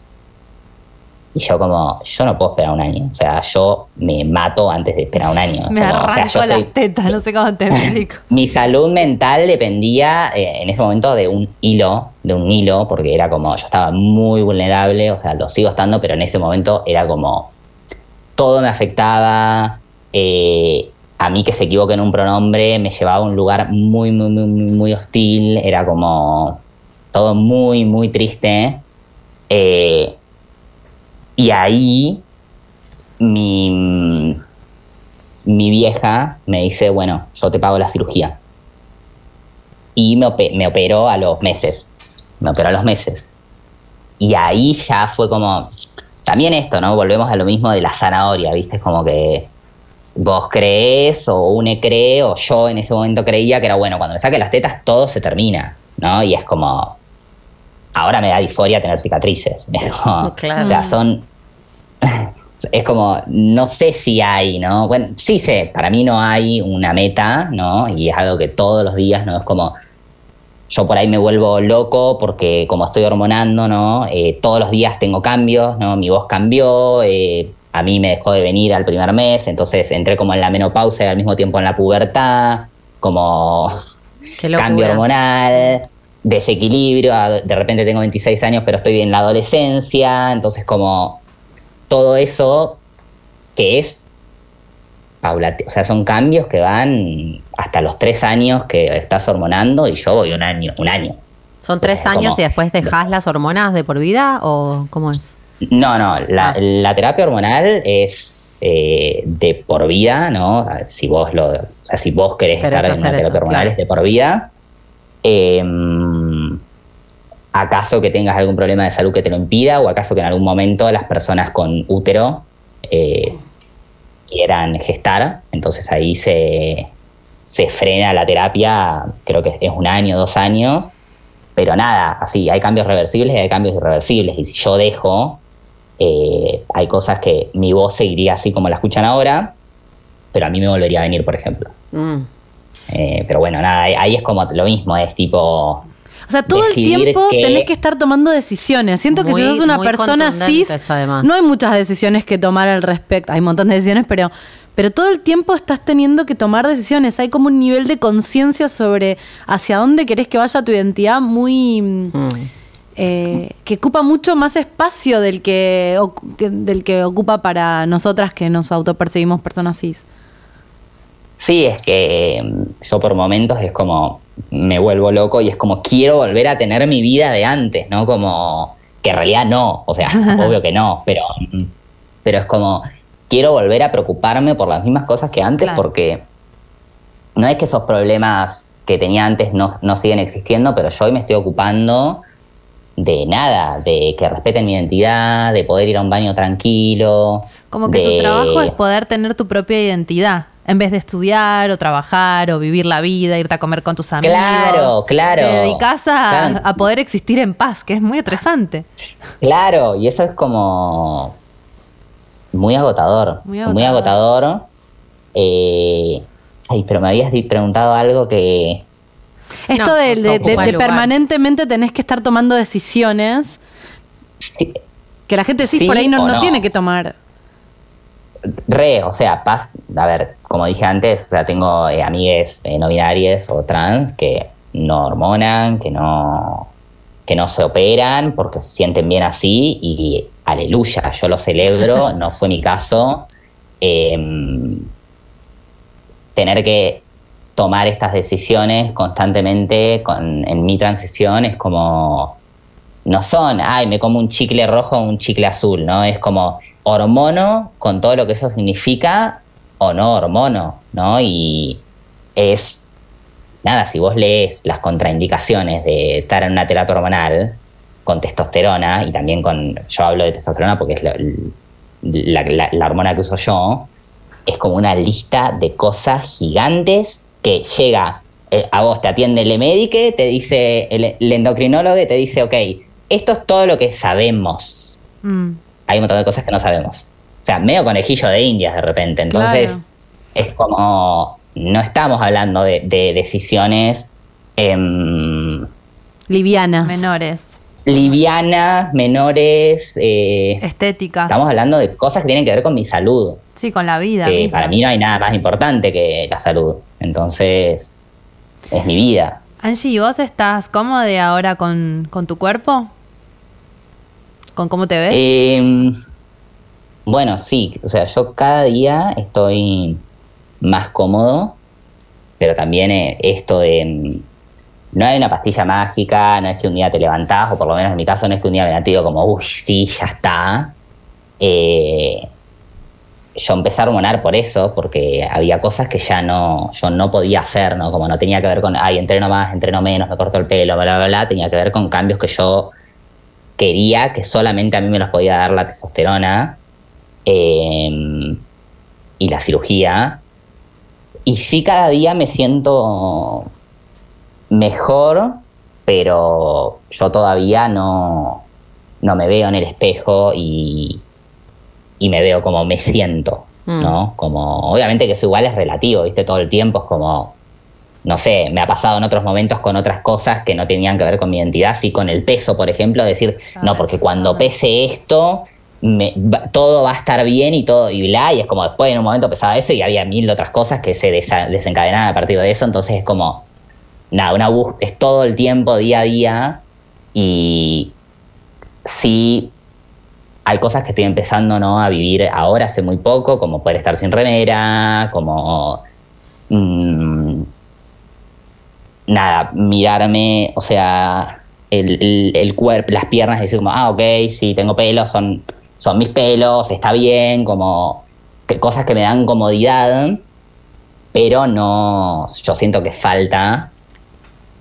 Speaker 4: Y yo como, yo no puedo esperar un año. O sea, yo me mato antes de esperar un año.
Speaker 3: Me arranco las tetas, no sé cómo te explico.
Speaker 4: Mi salud mental dependía eh, en ese momento de un hilo, de un hilo, porque era como, yo estaba muy vulnerable, o sea, lo sigo estando, pero en ese momento era como, todo me afectaba. Eh, a mí que se equivoque en un pronombre me llevaba a un lugar muy, muy, muy, muy hostil. Era como todo muy, muy triste. Eh, y ahí mi, mi vieja me dice, bueno, yo te pago la cirugía. Y me, me operó a los meses. Me operó a los meses. Y ahí ya fue como, también esto, ¿no? Volvemos a lo mismo de la zanahoria, ¿viste? Es como que vos crees o une cree o yo en ese momento creía que era bueno, cuando me saque las tetas todo se termina, ¿no? Y es como, ahora me da disforia tener cicatrices. O sea, son... Es como, no sé si hay, ¿no? Bueno, sí sé, para mí no hay una meta, ¿no? Y es algo que todos los días, ¿no? Es como, yo por ahí me vuelvo loco porque como estoy hormonando, ¿no? Eh, todos los días tengo cambios, ¿no? Mi voz cambió, eh, a mí me dejó de venir al primer mes, entonces entré como en la menopausa y al mismo tiempo en la pubertad, como cambio hormonal, desequilibrio, de repente tengo 26 años pero estoy en la adolescencia, entonces como todo eso que es o sea, son cambios que van hasta los tres años que estás hormonando y yo voy un año, un año.
Speaker 2: ¿Son tres años y después dejas las hormonas de por vida o cómo es?
Speaker 4: No, no, la, ah. terapia hormonal es eh, de por vida, ¿no? Si vos lo, o sea, si vos querés estar en una terapia hormonal es de por vida. Em, acaso que tengas algún problema de salud que te lo impida o acaso que en algún momento las personas con útero eh, quieran gestar, entonces ahí se, se frena la terapia, creo que es un año, dos años, pero nada, así, hay cambios reversibles y hay cambios irreversibles, y si yo dejo, eh, hay cosas que mi voz seguiría así como la escuchan ahora, pero a mí me volvería a venir, por ejemplo.
Speaker 2: Mm.
Speaker 4: Eh, pero bueno, nada, ahí- ahí es como lo mismo, es tipo...
Speaker 1: O sea, todo el tiempo
Speaker 4: que-
Speaker 1: tenés que estar tomando decisiones. Siento que si sos una persona cis,
Speaker 2: además.
Speaker 1: no hay muchas decisiones que tomar al respecto. Hay un montón de decisiones, pero, pero todo el tiempo estás teniendo que tomar decisiones. Hay como un nivel de conciencia sobre hacia dónde querés que vaya tu identidad muy... mm,
Speaker 2: Mm.
Speaker 1: eh, que ocupa mucho más espacio del que, que- del que ocupa para nosotras que nos autopercibimos personas cis.
Speaker 4: Sí, es que mm, yo por momentos es como me vuelvo loco y es como quiero volver a tener mi vida de antes, ¿no? Como que en realidad no, o sea, obvio que no, pero, pero es como quiero volver a preocuparme por las mismas cosas que antes
Speaker 3: Claro.
Speaker 4: porque no es que esos problemas que tenía antes no, no siguen existiendo, pero yo hoy me estoy ocupando de nada, de que respeten mi identidad, de poder ir a un baño tranquilo.
Speaker 3: Como que tu trabajo es poder tener tu propia identidad. En vez de estudiar o trabajar o vivir la vida, irte a comer con tus amigos.
Speaker 4: Claro, claro.
Speaker 3: Te dedicas a,
Speaker 4: Claro.
Speaker 3: a poder existir en paz, que es muy estresante.
Speaker 4: Claro, y eso es como muy agotador.
Speaker 3: Muy
Speaker 4: o sea, muy
Speaker 3: agotador.
Speaker 4: Eh, ay, pero me habías preguntado algo que...
Speaker 1: Esto
Speaker 2: No,
Speaker 1: de, de- de-
Speaker 2: ocupa
Speaker 1: de
Speaker 2: lugar.
Speaker 1: permanentemente tenés que estar tomando decisiones
Speaker 4: sí,
Speaker 1: que la gente
Speaker 4: Sí
Speaker 1: por ahí no no. tiene que tomar.
Speaker 4: Re, o sea, paz, a ver, como dije antes, o sea, tengo eh, amigues eh, no binarias o trans que no hormonan, que no, que no se operan porque se sienten bien así y aleluya, yo lo celebro, no fue mi caso. Em, tener que tomar estas decisiones constantemente con, en mi transición es como no son, ay, me como un chicle rojo o un chicle azul, ¿no? Es como hormono con todo lo que eso significa o no hormono, ¿no? Y es, nada, si vos lees las contraindicaciones de estar en una terapia hormonal con testosterona y también con, yo hablo de testosterona porque es la, la- hormona que uso yo, es como una lista de cosas gigantes que llega eh, a vos, te atiende el médico, te dice el, el endocrinólogo, te dice, ok, esto es todo lo que sabemos.
Speaker 3: Mm.
Speaker 4: Hay un montón de cosas que no sabemos. O sea, medio conejillo de indias de repente. Entonces,
Speaker 1: Claro.
Speaker 4: es como, no estamos hablando de, de decisiones em,
Speaker 1: Livianas.
Speaker 3: Menores,
Speaker 4: livianas, menores. eh,
Speaker 3: estéticas.
Speaker 4: estamos hablando de cosas que tienen que ver con mi salud.
Speaker 3: Sí, con la vida.
Speaker 4: que
Speaker 3: misma.
Speaker 4: para mí no hay nada más importante que la salud. Entonces, es mi vida.
Speaker 3: Angie, ¿y vos estás cómoda ahora con, con tu cuerpo? ¿Con cómo te ves?
Speaker 4: Eh, bueno, sí, o sea, yo cada día estoy más cómodo, pero también eh, esto de... mm, No hay una pastilla mágica, no es que un día te levantás, o por lo menos en mi caso no es que un día me levanté digo como, uy, sí, ya está. Eh, yo empecé a hormonar por eso, porque había cosas que ya no, yo no podía hacer, ¿no? Como no tenía que ver con, ay, entreno más, entreno menos, me corto el pelo, bla, bla, bla, tenía que ver con cambios que yo quería, que solamente a mí me los podía dar la testosterona eh, y la cirugía. Y sí cada día me siento mejor, pero yo todavía no, no me veo en el espejo y, y me veo como me siento,
Speaker 2: Mm.
Speaker 4: ¿no? Como, obviamente que eso igual es relativo, ¿viste? Todo el tiempo es como, no sé, me ha pasado en otros momentos con otras cosas que no tenían que ver con mi identidad, sí con el peso, por ejemplo, decir,
Speaker 3: Ah,
Speaker 4: no, porque cuando
Speaker 3: claro.
Speaker 4: pese esto, me- va- todo va a estar bien y todo, y bla, y es como después en un momento pesaba eso y había mil otras cosas que se desa- desencadenaban a partir de eso, entonces es como, nada, una es todo el tiempo, día a día, y sí hay cosas que estoy empezando ¿no? a vivir ahora hace muy poco, como poder estar sin remera, como mm, nada, mirarme, o sea, el, el- el cuerpo, las piernas, decir como, ah, ok, sí, tengo pelos, son, son mis pelos, está bien, como que cosas que me dan comodidad, pero no, yo siento que falta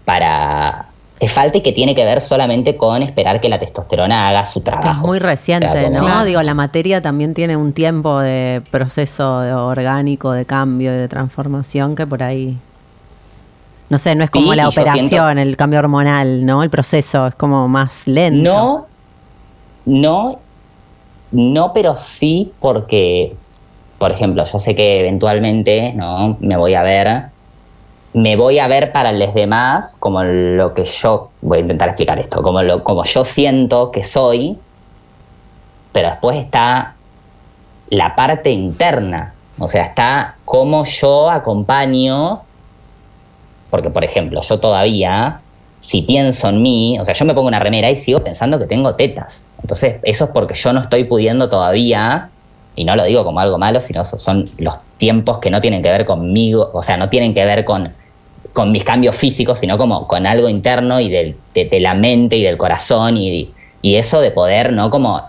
Speaker 4: para que falta y que tiene que ver solamente con esperar que la testosterona haga su trabajo.
Speaker 2: Es muy reciente, ¿no? Digo, la materia también tiene un tiempo de proceso orgánico, de cambio y de transformación que por ahí. No sé, no es como
Speaker 4: Sí,
Speaker 2: la operación,
Speaker 4: siento-
Speaker 2: el cambio hormonal, ¿no? El proceso es como más lento.
Speaker 4: No, no, no, pero sí porque, por ejemplo, yo sé que eventualmente, ¿no? Me voy a ver, me voy a ver para los demás como lo que yo, voy a intentar explicar esto, como, lo, como yo siento que soy, pero después está la parte interna, o sea, está cómo yo acompaño, porque por ejemplo, yo todavía, si pienso en mí, o sea, yo me pongo una remera y sigo pensando que tengo tetas, entonces eso es porque yo no estoy pudiendo todavía, y no lo digo como algo malo, sino so- son los tiempos que no tienen que ver conmigo, o sea, no tienen que ver con, con mis cambios físicos, sino como con algo interno y de, de la mente y del corazón y, y eso de poder, ¿no? Como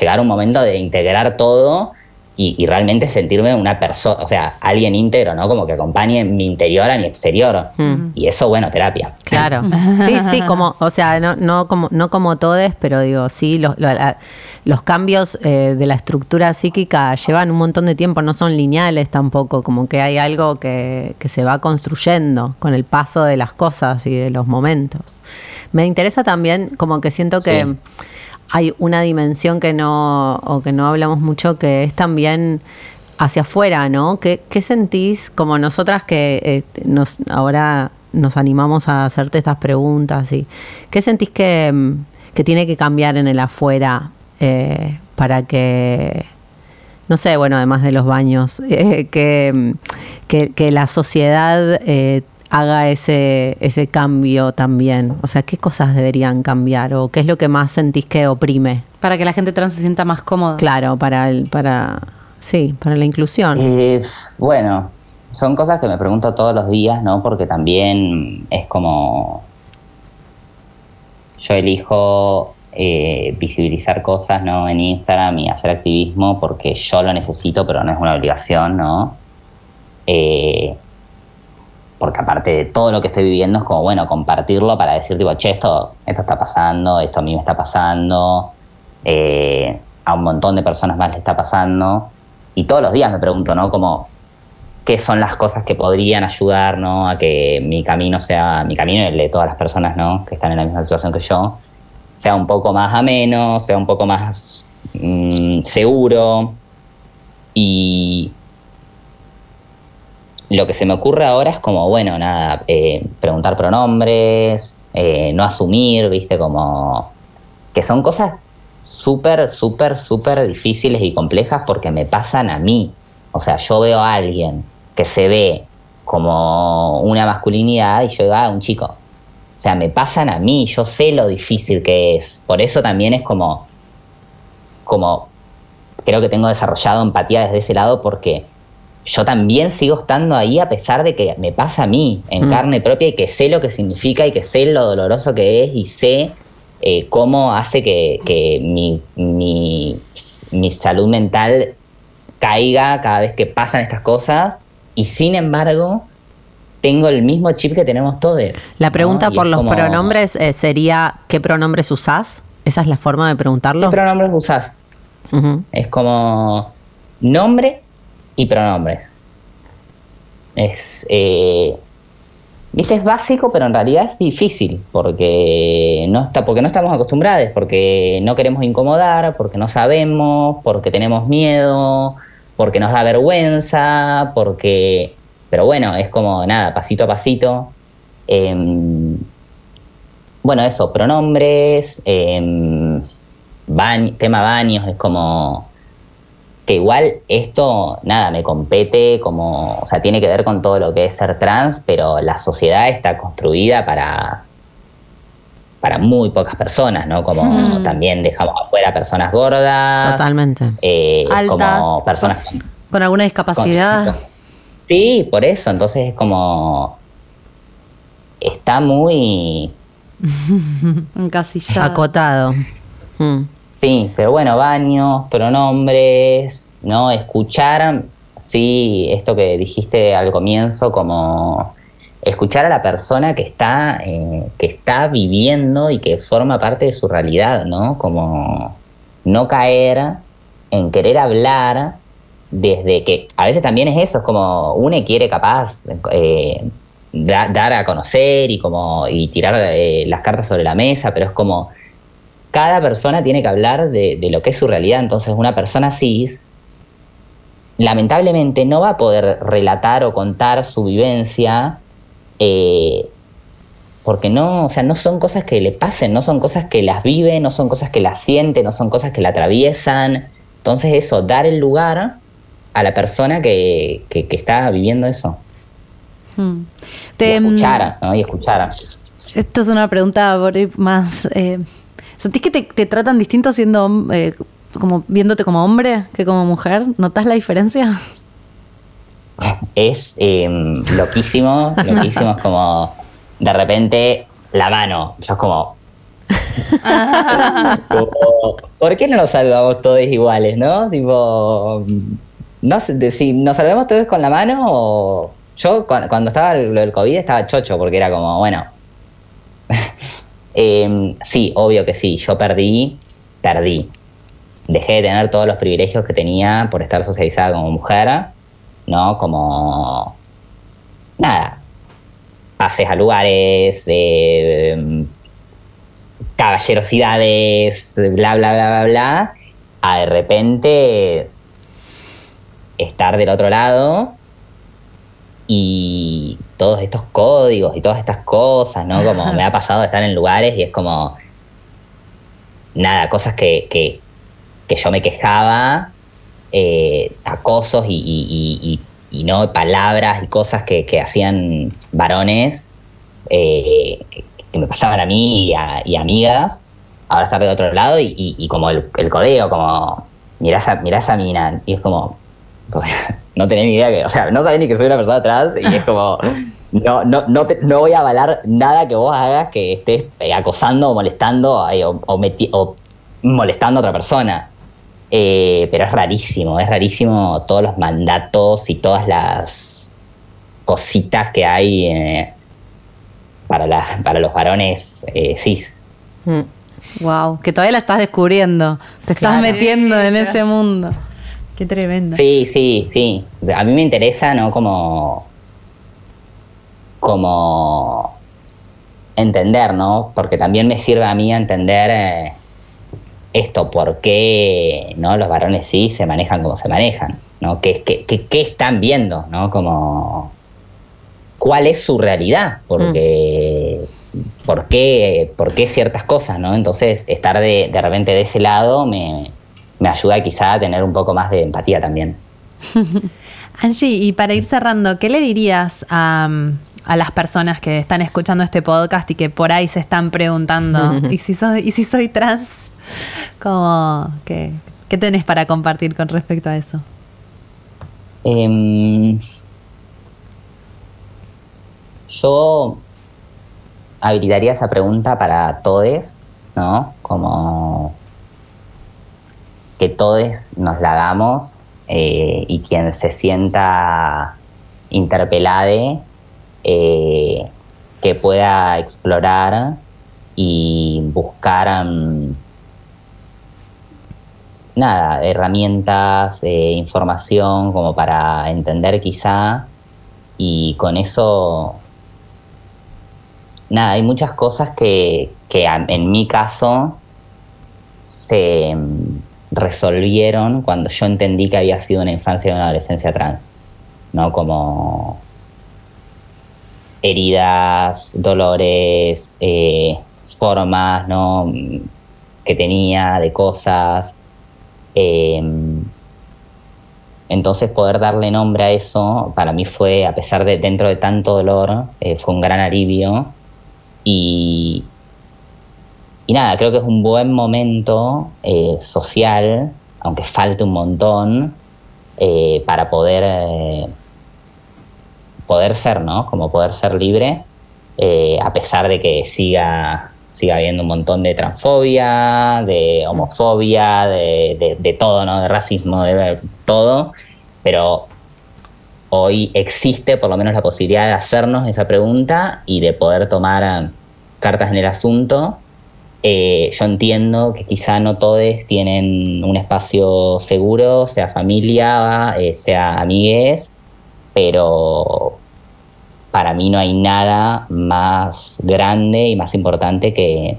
Speaker 4: llegar a un momento de integrar todo y, y realmente sentirme una persona, o sea, alguien íntegro, ¿no? Como que acompañe mi interior a mi exterior.
Speaker 2: Mm.
Speaker 4: Y eso, bueno, terapia.
Speaker 2: Claro. Sí, sí, como, o sea, no, no como, no como todes, pero digo, sí, los, los cambios eh, de la estructura psíquica llevan un montón de tiempo, no son lineales tampoco, como que hay algo que, que se va construyendo con el paso de las cosas y de los momentos. Me interesa también, como que siento que
Speaker 4: Sí.
Speaker 2: Hay una dimensión que no, o que no hablamos mucho, que es también hacia afuera, ¿no? ¿Qué, sentís como nosotras que eh, nos ahora nos animamos a hacerte estas preguntas? Y, ¿Qué sentís que, mm, que tiene que cambiar en el afuera eh, para que, no sé, bueno, además de los baños, eh, que, mm, que, que la sociedad eh, haga ese, ese cambio también? O sea, ¿qué cosas deberían cambiar? ¿O qué es lo que más sentís que oprime?
Speaker 1: Para que la gente trans se sienta más cómoda.
Speaker 2: Claro, para el, para sí, para la inclusión.
Speaker 4: Eh, bueno, son cosas que me pregunto todos los días, ¿no? Porque también es como. Yo elijo eh, visibilizar cosas, ¿no? En Instagram y hacer activismo porque yo lo necesito, pero no es una obligación, ¿no? Eh, porque aparte de todo lo que estoy viviendo es como, bueno, compartirlo para decir, tipo, che, esto, esto está pasando, esto a mí me está pasando, eh, a un montón de personas más le está pasando. Y todos los días me pregunto, ¿no? Como, ¿qué son las cosas que podrían ayudar, ¿no? A que mi camino sea, mi camino y el de todas las personas, ¿no? Que están en la misma situación que yo, sea un poco más ameno, sea un poco más mm, seguro. Y lo que se me ocurre ahora es como, bueno, nada, eh, preguntar pronombres, eh, no asumir, viste, como que son cosas súper, súper, súper difíciles y complejas porque me pasan a mí. O sea, yo veo a alguien que se ve como una masculinidad y yo digo, ah, un chico. O sea, me pasan a mí, yo sé lo difícil que es. Por eso también es como, como, creo que tengo desarrollado empatía desde ese lado porque yo también sigo estando ahí a pesar de que me pasa a mí en
Speaker 2: Mm.
Speaker 4: carne propia y que sé lo que significa y que sé lo doloroso que es y sé eh, cómo hace que, que mi, mi- mi salud mental caiga cada vez que pasan estas cosas y sin embargo tengo el mismo chip que tenemos todos.
Speaker 2: La pregunta por los
Speaker 4: como,
Speaker 2: pronombres eh, sería ¿qué pronombres usás? ¿Esa es la forma de preguntarlo?
Speaker 4: ¿Qué pronombres usás? Es como nombre y pronombres. Es, eh, viste, es básico, pero en realidad es difícil porque no, está, porque no estamos acostumbrados, porque no queremos incomodar, porque no sabemos, porque tenemos miedo, porque nos da vergüenza, porque... Pero bueno, es como nada, pasito a pasito. Em, bueno, eso, pronombres, em, tema baños, es como que igual esto, nada, me compete como, o sea, tiene que ver con todo lo que es ser trans, pero la sociedad está construida para para muy pocas personas, ¿no? Como también dejamos afuera personas gordas,
Speaker 2: Totalmente.
Speaker 4: eh,
Speaker 1: Altas.
Speaker 4: como personas con,
Speaker 1: Con alguna
Speaker 4: con-
Speaker 1: discapacidad.
Speaker 4: Sí, por eso, entonces es como está muy
Speaker 1: Encasillada.
Speaker 2: Acotado. Mm.
Speaker 4: Sí, pero bueno, baños, pronombres, ¿no? Escuchar, sí, esto que dijiste al comienzo, como escuchar a la persona que está, eh, que está viviendo y que forma parte de su realidad, ¿no? Como no caer en querer hablar desde que a veces también es eso, es como uno quiere capaz eh, da- dar a conocer y como y tirar eh, las cartas sobre la mesa, pero es como cada persona tiene que hablar de, de lo que es su realidad, entonces una persona cis lamentablemente no va a poder relatar o contar su vivencia eh, porque no, o sea, no son cosas que le pasen, no son cosas que las vive, no son cosas que las siente, no son cosas que la atraviesan. Entonces eso, dar el lugar a la persona que, que- que está viviendo eso.
Speaker 1: Mm. Te, mm,
Speaker 4: escuchar, ¿no? Y escuchar.
Speaker 1: Esto es una pregunta más. eh, ¿Sentís que te, te tratan distinto siendo eh, como viéndote como hombre que como mujer? ¿Notas la diferencia?
Speaker 4: Es eh, loquísimo, loquísimo, es como de repente la mano, yo es como... como, ¿Por qué no nos saludamos todos iguales, no? Tipo, no sé, si nos saludamos todos con la mano o... Yo cu- cuando estaba lo del COVID estaba chocho porque era como, bueno... Em, sí, obvio que sí, yo perdí, perdí. Dejé de tener todos los privilegios que tenía por estar socializada como mujer, ¿no? Como... Nada. Pases a lugares, eh, caballerosidades, bla, bla, bla, bla, bla, a de repente estar del otro lado y todos estos códigos y todas estas cosas, ¿no? Como me ha pasado de estar en lugares y es como, nada, cosas que, que, que yo me quejaba, eh, acosos y, y- y- no palabras y cosas que, que hacían varones eh, que, que me pasaban a mí y a, y a amigas, ahora estar del otro lado y, como el, el codeo, como mirá esa, mirá esa mina, y es como, no tenés ni idea que, o sea, no sabés ni que soy una persona trans y es como, no, no, no, te- no voy a avalar nada que vos hagas que estés eh, acosando o molestando eh, o, o meti- o molestando a otra persona. Eh, pero es rarísimo, es rarísimo todos los mandatos y todas las cositas que hay eh, para, la- para los varones eh, cis.
Speaker 2: Mm.
Speaker 1: Wow, que todavía la estás descubriendo. Te estás metiendo en ese mundo.
Speaker 3: Qué tremendo.
Speaker 4: Sí, sí, sí. A mí me interesa, ¿no? Como. Como. Entender, ¿no? Porque también me sirve a mí entender eh, esto, por qué ¿no? los varones sí se manejan como se manejan, ¿no? ¿Qué, qué, qué- qué están viendo, ¿no? Como. ¿Cuál es su realidad? Porque. ¿Por qué, por qué ciertas cosas, no? Entonces, estar de, de repente de ese lado me, me ayuda quizá a tener un poco más de empatía también.
Speaker 3: Angie, y para ir cerrando, ¿qué le dirías a, a las personas que están escuchando este podcast y que por ahí se están preguntando, ¿y si soy, ¿y si soy trans? Como, ¿qué, ¿Qué tenés para compartir con respecto a eso?
Speaker 4: Em, yo habilitaría esa pregunta para todos, ¿no? Como que todos nos la hagamos eh, y quien se sienta interpelade eh, que pueda explorar y buscar mm, nada, herramientas, eh, información como para entender quizá y con eso, nada, hay muchas cosas que, que en mi caso se mm, resolvieron cuando yo entendí que había sido una infancia y una adolescencia trans, ¿no? Como heridas, dolores, eh, formas, ¿no? Que tenía de cosas. Eh, entonces poder darle nombre a eso para mí fue, a pesar de dentro de tanto dolor, eh, fue un gran alivio. Y, y nada, creo que es un buen momento eh, social, aunque falte un montón, eh, para poder, eh, poder ser, ¿no? Como poder ser libre, a pesar de que siga, siga habiendo un montón de transfobia, de homofobia, de, de- todo, ¿no? De racismo, de todo, pero hoy existe por lo menos la posibilidad de hacernos esa pregunta y de poder tomar cartas en el asunto. Eh, yo entiendo que quizá no todos tienen un espacio seguro, sea familia, eh, sea amigues, pero para mí no hay nada más grande y más importante que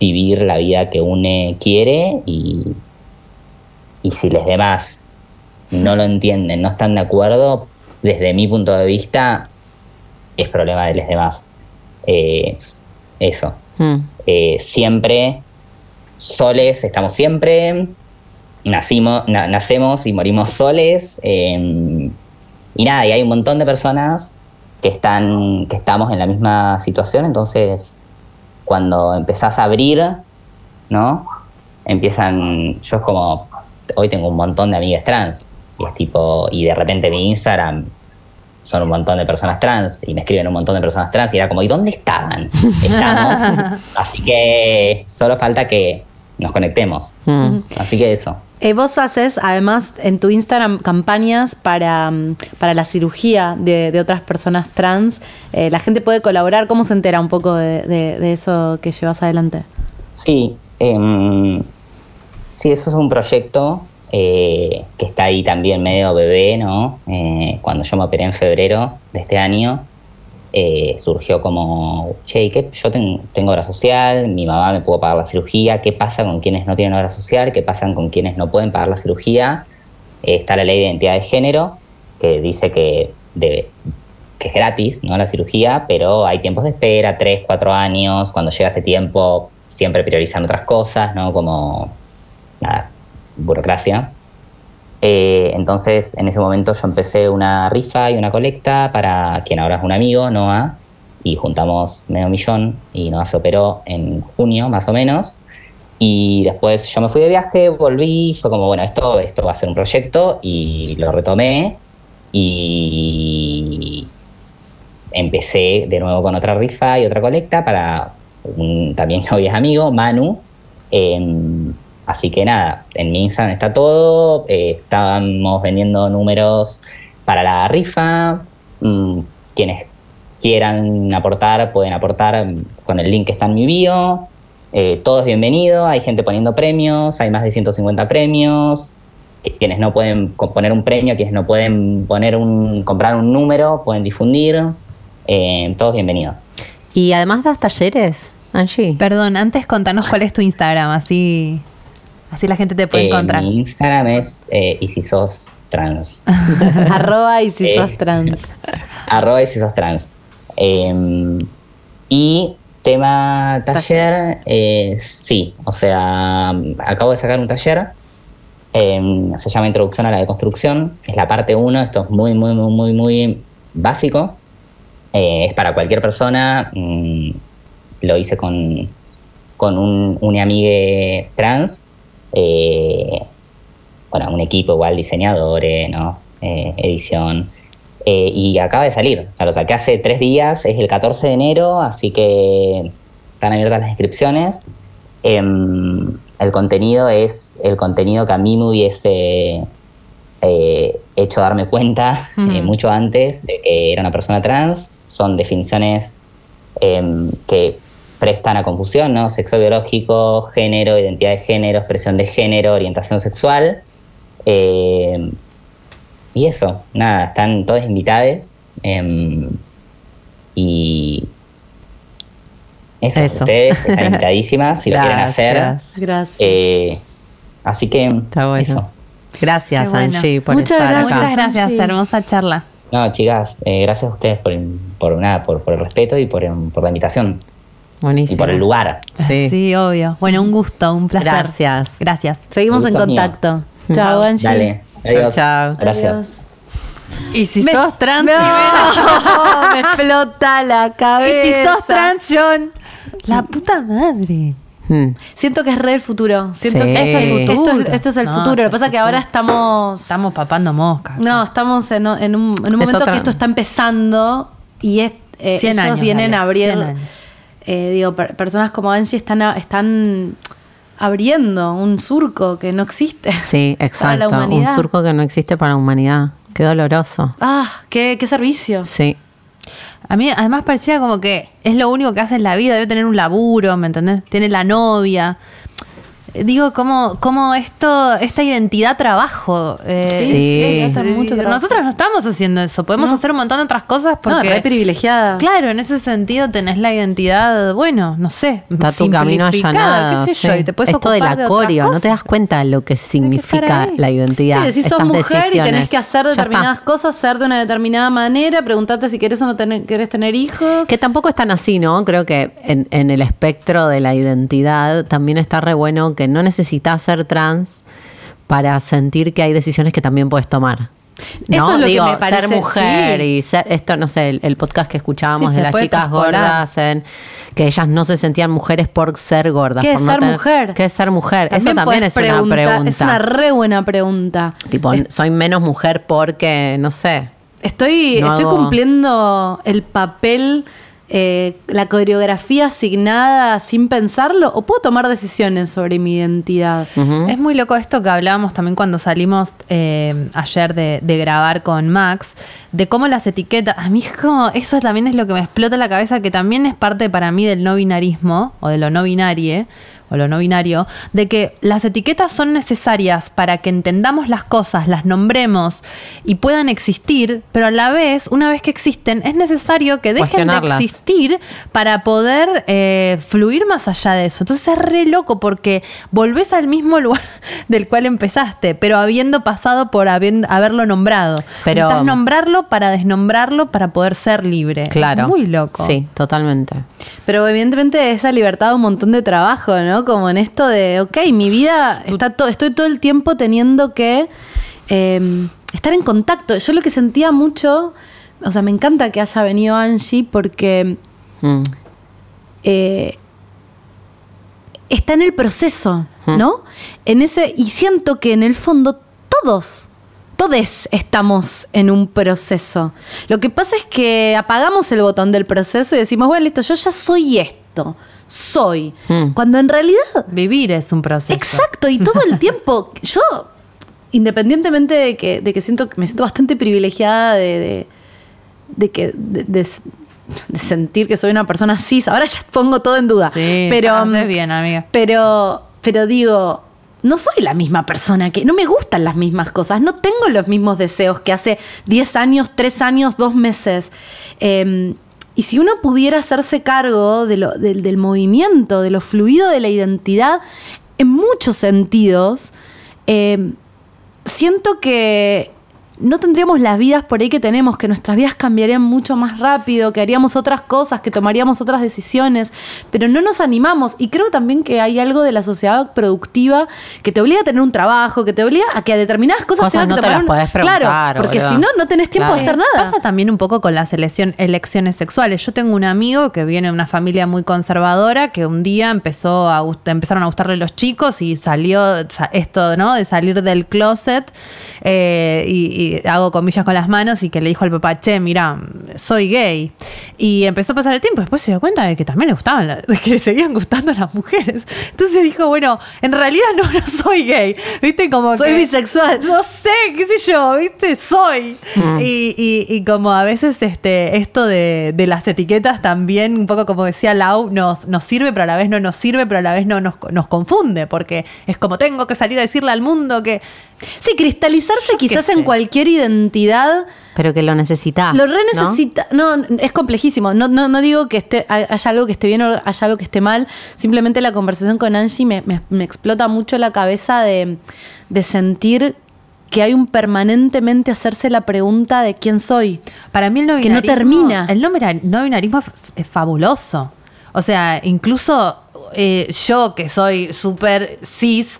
Speaker 4: vivir la vida que uno quiere y, y si los demás no lo entienden, no están de acuerdo, desde mi punto de vista es problema de los demás. Eh, eso.
Speaker 2: Mm.
Speaker 4: Eh, siempre soles, estamos siempre, nacimos, na- nacemos y morimos soles. eh, y nada, y hay un montón de personas que están, que estamos en la misma situación, entonces cuando empezás a abrir, ¿no? Empiezan, yo es como, hoy tengo un montón de amigas trans, y es tipo, y de repente mi Instagram son un montón de personas trans, y me escriben un montón de personas trans, y era como, ¿y dónde estaban? Estamos, así que solo falta que nos conectemos.
Speaker 2: Mm.
Speaker 4: Así que eso.
Speaker 1: Eh, vos haces, además, en tu Instagram campañas para, mm, para la cirugía de, de otras personas trans. Eh, la gente puede colaborar. ¿Cómo se entera un poco de, de- de eso que llevas adelante?
Speaker 4: Sí, em, sí, eso es un proyecto eh, que está ahí también medio bebé, ¿no? Eh, cuando yo me operé en febrero de este año, eh, surgió como, che, ¿qué? yo ten- tengo obra social, mi mamá me pudo pagar la cirugía, ¿qué pasa con quienes no tienen obra social? ¿Qué pasa con quienes no pueden pagar la cirugía? Eh, está la ley de identidad de género, que dice que, debe- que es gratis, ¿no? La cirugía, pero hay tiempos de espera, tres, cuatro años, cuando llega ese tiempo siempre priorizan otras cosas, ¿no? Como, nada, burocracia. Eh, entonces, en ese momento yo empecé una rifa y una colecta para quien ahora es un amigo, Noah, y juntamos medio millón y Noah se operó en junio, más o menos. Y después yo me fui de viaje, volví, fue como, bueno, esto, esto va a ser un proyecto y lo retomé y empecé de nuevo con otra rifa y otra colecta para un, también hoy es amigo, Manu. Em, así que nada, en mi Instagram está todo. eh, estábamos vendiendo números para la rifa. mm, quienes quieran aportar pueden aportar con el link que está en mi bio. Eh, todo es bienvenido. Hay gente poniendo premios. Hay más de 150 premios. Quienes no pueden poner un premio, quienes no pueden poner un, comprar un número, pueden difundir. Eh, todo es bienvenido.
Speaker 2: Y además das talleres, Angie.
Speaker 3: Perdón, antes contanos cuál es tu Instagram, así, así la gente te puede
Speaker 4: Eh,
Speaker 3: encontrar.
Speaker 4: Mi Instagram es eh, y si sos trans.
Speaker 1: Arroba y si
Speaker 4: Eh.
Speaker 1: sos trans.
Speaker 4: Arroba y si sos trans. Eh, y tema taller, eh, sí. O sea, acabo de sacar un taller. eh, se llama Introducción a la Deconstrucción. Es la parte 1. Esto es muy, muy, muy, muy, muy básico. Eh, es para cualquier persona. mm, lo hice con, con un, un amigue trans. Eh, bueno, un equipo igual, diseñadores, ¿no? Eh, edición. Eh, y acaba de salir. O sea, lo saqué hace tres días, es el 14 de enero, así que están abiertas las inscripciones. Em, el contenido es el contenido que a mí me hubiese hecho darme cuenta mucho antes de que era una persona trans. Son definiciones em, que prestan a confusión, ¿no? Sexo biológico, género, identidad de género, expresión de género, orientación sexual. Em, y eso, nada, están todas invitadas. em, y eso,
Speaker 2: Eso.
Speaker 4: ustedes están invitadísimas si lo quieren hacer.
Speaker 2: Gracias.
Speaker 1: Gracias.
Speaker 4: Eh, así que
Speaker 2: Está bueno.
Speaker 4: eso.
Speaker 2: Gracias,
Speaker 3: bueno.
Speaker 2: Angie, por
Speaker 1: Muchas
Speaker 2: estar
Speaker 1: gracias.
Speaker 2: acá.
Speaker 3: Muchas gracias, hermosa charla.
Speaker 4: No, chicas, eh, gracias a ustedes por, por, nada, por, por el respeto y por, por la invitación. Y
Speaker 2: Buenísimo.
Speaker 4: por el lugar.
Speaker 2: Sí.
Speaker 3: obvio. Bueno, un gusto, un placer.
Speaker 2: Gracias.
Speaker 3: Gracias.
Speaker 1: Seguimos en contacto. Chao, Angie.
Speaker 4: Dale. Adiós.
Speaker 2: chao.
Speaker 4: Gracias.
Speaker 1: Adiós.
Speaker 3: Y si
Speaker 1: Me-
Speaker 3: sos trans,
Speaker 1: No, me explota la
Speaker 3: y
Speaker 1: cabeza.
Speaker 3: si sos trans, John. La puta madre.
Speaker 2: Mm.
Speaker 1: Siento que es re el futuro. Siento
Speaker 2: Sí.
Speaker 1: que
Speaker 2: Es el
Speaker 1: Esto,
Speaker 3: futuro.
Speaker 1: es- esto es el
Speaker 3: No,
Speaker 1: futuro. Lo que pasa es que ahora estamos.
Speaker 3: Estamos papando mosca.
Speaker 1: No, estamos en, en un, en un
Speaker 2: Es
Speaker 1: momento
Speaker 2: otra-
Speaker 1: que esto está empezando y es, eh,
Speaker 3: 100
Speaker 1: ellos
Speaker 3: años,
Speaker 1: vienen
Speaker 3: dale,
Speaker 1: a abrir.
Speaker 3: 100 años.
Speaker 1: eh, digo, per- personas como Angie están, están abriendo un surco que no existe.
Speaker 2: Sí,
Speaker 1: Para la
Speaker 2: exacto. Un surco que no existe para la humanidad. Qué doloroso.
Speaker 1: Ah, qué, qué servicio.
Speaker 2: Sí.
Speaker 3: A mí además parecía como que es lo único que hace en la vida, debe tener un laburo, ¿me entendés? Tiene la novia. Digo, como, como esto, esta identidad trabajo. eh,
Speaker 2: Sí,
Speaker 1: sí, mucho trabajo.
Speaker 3: nosotros no estamos haciendo eso. Podemos
Speaker 1: No.
Speaker 3: hacer un montón de otras cosas
Speaker 1: No,
Speaker 3: porque.
Speaker 1: re privilegiada.
Speaker 3: Claro, en ese sentido tenés la identidad, bueno, no sé.
Speaker 2: Está tu camino
Speaker 3: simplificada,
Speaker 2: allanado.
Speaker 3: qué sé yo,
Speaker 2: sí.
Speaker 3: y te puedes
Speaker 2: Esto del
Speaker 3: de
Speaker 2: acorio, no te das cuenta lo que significa la identidad.
Speaker 1: Sí, decís sos
Speaker 2: estas
Speaker 1: mujer y tenés
Speaker 2: decisiones.
Speaker 1: que hacer determinadas cosas, ser de una determinada manera, preguntarte si querés o no tener, querés tener hijos.
Speaker 2: Que tampoco es tan así, ¿no? Creo que en, en el espectro de la identidad también está re bueno que no necesitas ser trans para sentir que hay decisiones que también puedes tomar. ¿no?
Speaker 1: Eso es lo que
Speaker 2: Digo,
Speaker 1: me parece,
Speaker 2: ser mujer
Speaker 1: sí.
Speaker 2: y ser, esto, no sé, el, el podcast que escuchábamos
Speaker 3: Sí,
Speaker 2: de las chicas gordas, en, que ellas no se sentían mujeres por ser gordas.
Speaker 1: ¿Qué es
Speaker 2: no
Speaker 1: ser
Speaker 2: tener-
Speaker 1: mujer?
Speaker 2: ¿Qué es ser mujer? Eso también es una pregunta.
Speaker 1: Es una re buena pregunta.
Speaker 2: Tipo, soy menos mujer porque, no sé.
Speaker 1: Estoy,
Speaker 2: No
Speaker 1: estoy
Speaker 2: hago-
Speaker 1: cumpliendo el papel, eh, la coreografía asignada sin pensarlo, o puedo tomar decisiones sobre mi identidad.
Speaker 3: Es muy loco esto que hablábamos también cuando salimos eh, ayer de, de grabar con Max, de cómo las etiquetas, a mí es como, eso también es lo que me explota la cabeza, que también es parte para mí del no binarismo, o de lo no binarie, o lo no binario, de que las etiquetas son necesarias para que entendamos las cosas, las nombremos y puedan existir, pero a la vez, una vez que existen, es necesario que dejen de existir para poder eh, fluir más allá de eso. Entonces es re loco porque volvés al mismo lugar del cual empezaste, pero habiendo pasado por habiendo- haberlo nombrado.
Speaker 2: Pero-
Speaker 3: Necesitas nombrarlo para desnombrarlo para poder ser libre.
Speaker 2: Claro.
Speaker 3: Es muy loco.
Speaker 2: Sí, totalmente.
Speaker 1: Pero evidentemente esa libertad da un montón de trabajo, ¿no? Como en esto de, ok, mi vida, está to- estoy todo el tiempo teniendo que eh, estar en contacto. Yo lo que sentía mucho, o sea, me encanta que haya venido Angie porque
Speaker 2: Mm.
Speaker 1: eh, está en el proceso, ¿no? En ese, y siento que en el fondo todos, todos estamos en un proceso. Lo que pasa es que apagamos el botón del proceso y decimos, bueno, listo, yo ya soy esto, soy.
Speaker 2: Mm.
Speaker 1: Cuando en realidad
Speaker 3: Vivir es un proceso.
Speaker 1: Exacto, y todo el tiempo, yo, independientemente de que, de que siento que me siento bastante privilegiada de, de, de que de, de- de sentir que soy una persona cis, ahora ya pongo todo en duda.
Speaker 3: Sí,
Speaker 1: pero
Speaker 3: haces bien, amiga.
Speaker 1: Pero, pero digo, no soy la misma persona que no me gustan las mismas cosas, no tengo los mismos deseos que hace 10 años, 3 años, 2 meses. Eh, y si uno pudiera hacerse cargo del movimiento, de lo fluido de la identidad, en muchos sentidos, eh, siento que no tendríamos las vidas por ahí que tenemos, que nuestras vidas cambiarían mucho más rápido, que haríamos otras cosas, que tomaríamos otras decisiones, pero no nos animamos. Y creo también que hay algo de la sociedad productiva que te obliga a tener un trabajo, que te obliga a que a determinadas cosas,
Speaker 2: Cosas no
Speaker 1: que
Speaker 2: te las
Speaker 1: un-
Speaker 2: podés preguntar,
Speaker 1: Claro, porque si no, no tenés tiempo de
Speaker 2: Claro.
Speaker 1: hacer nada.
Speaker 3: Pasa también un poco con las elección- elecciones sexuales. Yo tengo un amigo que viene de una familia muy conservadora que un día empezó a empezaron a gustarle los chicos y salió sa- esto, ¿no? De salir del closet eh, y, y hago comillas con las manos y que le dijo al papá, che, mira, soy gay. Y empezó a pasar el tiempo. Después se dio cuenta de que también le gustaban, la- de que le seguían gustando las mujeres. Entonces dijo, bueno, en realidad no, no soy gay. ¿Viste? Como
Speaker 1: Soy
Speaker 3: que-
Speaker 1: bisexual.
Speaker 3: no sé, qué sé yo, ¿viste? Soy.
Speaker 2: Mm.
Speaker 3: Y, y- y como a veces este, esto de, de las etiquetas también, un poco como decía Lau, nos, nos sirve, pero a la vez no nos sirve, pero a la vez no nos, nos confunde, porque es como tengo que salir a decirle al mundo que...
Speaker 1: Sí, cristalizarse quizás en cualquier identidad
Speaker 2: Pero que lo necesitas.
Speaker 1: Lo re
Speaker 2: ¿no?
Speaker 1: necesita. ¿no? es complejísimo. No, no, no digo que esté, haya algo que esté bien o haya algo que esté mal. Simplemente la conversación con Angie me, me- me explota mucho la cabeza de, de sentir que hay un permanentemente hacerse la pregunta de quién soy.
Speaker 3: Para mí el no
Speaker 1: Que no
Speaker 3: binarismo-
Speaker 1: termina.
Speaker 3: El no, bina- no binarismo es, es fabuloso. O sea, incluso eh, yo que soy súper cis,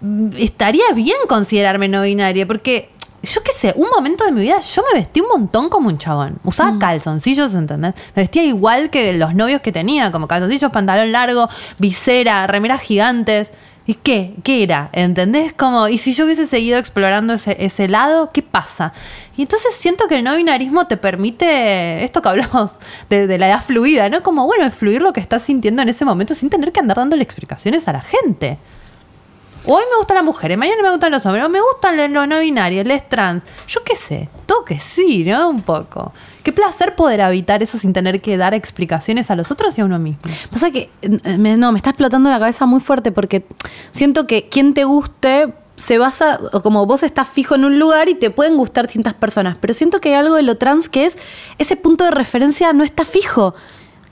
Speaker 3: mm, estaría bien considerarme no binaria, porque yo qué sé, un momento de mi vida yo me vestí un montón como un chabón. Usaba
Speaker 1: Mm.
Speaker 3: calzoncillos, ¿entendés? Me vestía igual que los novios que tenía, como calzoncillos, pantalón largo, visera, remeras gigantes. ¿Y qué? ¿Qué era? ¿Entendés? Como, y si yo hubiese seguido explorando ese, ese lado, ¿qué pasa? Y entonces siento que el no binarismo te permite esto que hablamos de, de la edad fluida, ¿no? Como, bueno, es fluir lo que estás sintiendo en ese momento sin tener que andar dándole explicaciones a la gente. Hoy me gustan las mujeres, mañana me gustan los hombres, o me gustan los no binarios, les trans. Yo qué sé, todo que sí, ¿no? Un poco. Qué placer poder habitar eso sin tener que dar explicaciones a los otros y a uno mismo.
Speaker 1: Pasa que, eh, me- no, me está explotando la cabeza muy fuerte porque siento que quien te guste se basa, o como vos estás fijo en un lugar y te pueden gustar distintas personas, pero siento que hay algo de lo trans que es ese punto de referencia no está fijo.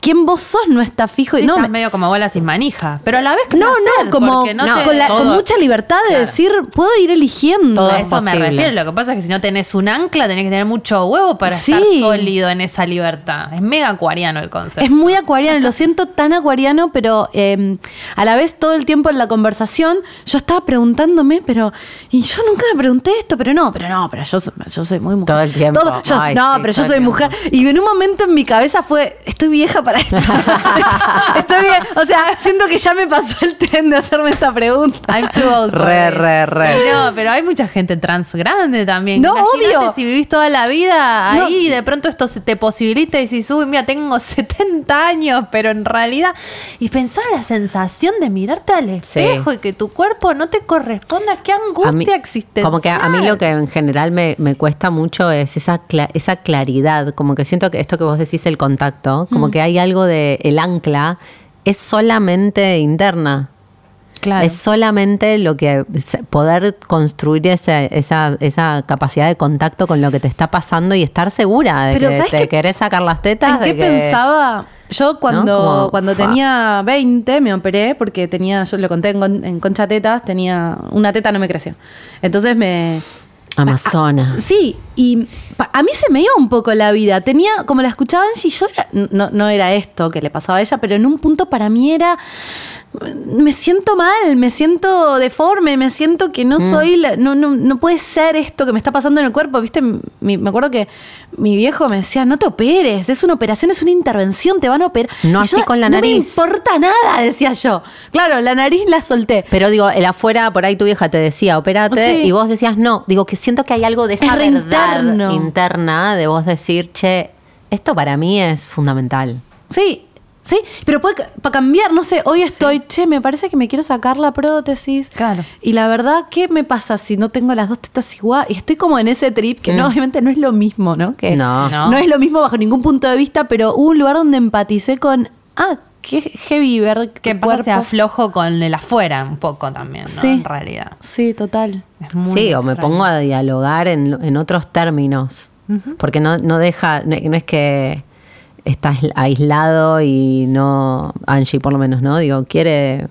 Speaker 1: Quién vos sos no está fijo.
Speaker 3: Sí,
Speaker 1: y no,
Speaker 3: estás
Speaker 1: me-
Speaker 3: medio como bola sin manija, pero a la vez que
Speaker 1: no, no, como
Speaker 3: no
Speaker 1: no,
Speaker 3: te-
Speaker 1: con, la- con mucha libertad de
Speaker 3: Claro.
Speaker 1: decir, puedo ir eligiendo.
Speaker 2: Todo
Speaker 3: A
Speaker 2: es
Speaker 3: eso me refiero. Lo que pasa es que si no tenés un ancla, tenés que tener mucho huevo para
Speaker 1: Sí.
Speaker 3: estar sólido en esa libertad. Es mega acuariano el concepto.
Speaker 1: Es muy acuariano, lo siento tan acuariano, pero eh, a la vez todo el tiempo en la conversación yo estaba preguntándome, pero y yo nunca me pregunté esto, pero no, pero no, pero yo, soy- yo soy muy mujer.
Speaker 2: Todo el tiempo.
Speaker 1: yo-
Speaker 2: Ay,
Speaker 1: no,
Speaker 2: sí,
Speaker 1: pero yo soy mujer. Y en un momento en mi cabeza fue, estoy vieja para esto. estoy bien, o sea, siento que ya me pasó el tren de hacerme esta pregunta.
Speaker 3: I'm too old. for
Speaker 2: Re,
Speaker 3: this.
Speaker 2: re, re.
Speaker 3: No, pero hay mucha gente trans grande también.
Speaker 1: No,
Speaker 3: Imagínate
Speaker 1: obvio.
Speaker 3: si vivís toda la vida
Speaker 1: No.
Speaker 3: ahí y de pronto esto se te posibilita y decís, uy, mira, tengo 70 años, pero en realidad. Y pensar la sensación de mirarte al espejo y que tu cuerpo no te corresponda. Qué
Speaker 2: A
Speaker 3: angustia
Speaker 2: mí-
Speaker 3: existencial.
Speaker 2: Como que a, a mí lo que en general me, me cuesta mucho es esa, cla- esa claridad, como que siento que esto que vos decís, el contacto, como que hay algo de el ancla, es solamente interna.
Speaker 1: Claro.
Speaker 2: Es solamente lo que poder construir esa, esa, esa capacidad de contacto con lo que te está pasando y estar segura de
Speaker 1: Pero,
Speaker 2: que
Speaker 1: ¿sabes
Speaker 2: te
Speaker 1: qué?
Speaker 2: querés sacar las tetas.
Speaker 1: ¿En
Speaker 2: de
Speaker 1: qué
Speaker 2: que-
Speaker 1: pensaba? Yo cuando,
Speaker 2: Como,
Speaker 1: cuando tenía 20 me operé porque tenía, yo lo conté en, en Concha Tetas, tenía una teta no me creció. Entonces me...
Speaker 2: Amazona.
Speaker 1: Sí, y a mí se me iba un poco la vida. Tenía, como la escuchaba Angie, yo era- no, no era esto que le pasaba a ella, pero en un punto para mí era, me siento mal, me siento deforme, me siento que no soy, la- no, no, no puede ser esto que me está pasando en el cuerpo. Viste, Mi- me acuerdo que mi viejo me decía, no te operes, es una operación, es una intervención, te van a operar.
Speaker 2: No
Speaker 1: Y
Speaker 2: así
Speaker 1: yo,
Speaker 2: con la
Speaker 1: No me
Speaker 2: nariz".
Speaker 1: importa nada, decía yo. Claro, la nariz la solté.
Speaker 2: Pero digo, el afuera, por ahí tu vieja te decía, opérate,
Speaker 1: Sí.
Speaker 2: y vos decías no. Digo que siento que hay algo de esa verdad
Speaker 1: interno.
Speaker 2: interna de vos decir, che, esto para mí es fundamental.
Speaker 1: Sí, sí, pero puede para cambiar, no sé, hoy estoy, che, me parece que me quiero sacar la prótesis.
Speaker 3: Claro.
Speaker 1: Y la verdad, ¿qué me pasa si no tengo las dos tetas igual? Y estoy como en ese trip, que no, obviamente no es lo mismo, ¿no? Que
Speaker 2: No.
Speaker 3: No.
Speaker 1: no es lo mismo bajo ningún punto de vista, pero hubo un lugar donde empaticé con, ah, qué heavy ver
Speaker 3: Que
Speaker 1: tu
Speaker 3: pasa se
Speaker 1: cuerpo.
Speaker 3: aflojo con el afuera un poco también, ¿no?
Speaker 1: Sí.
Speaker 3: En realidad.
Speaker 1: Sí, total.
Speaker 3: Es muy
Speaker 2: sí, o me pongo a dialogar en, en otros términos. Porque no, no deja, no, no es que estás aislado y no, Angie por lo menos, ¿no? Digo, quiere,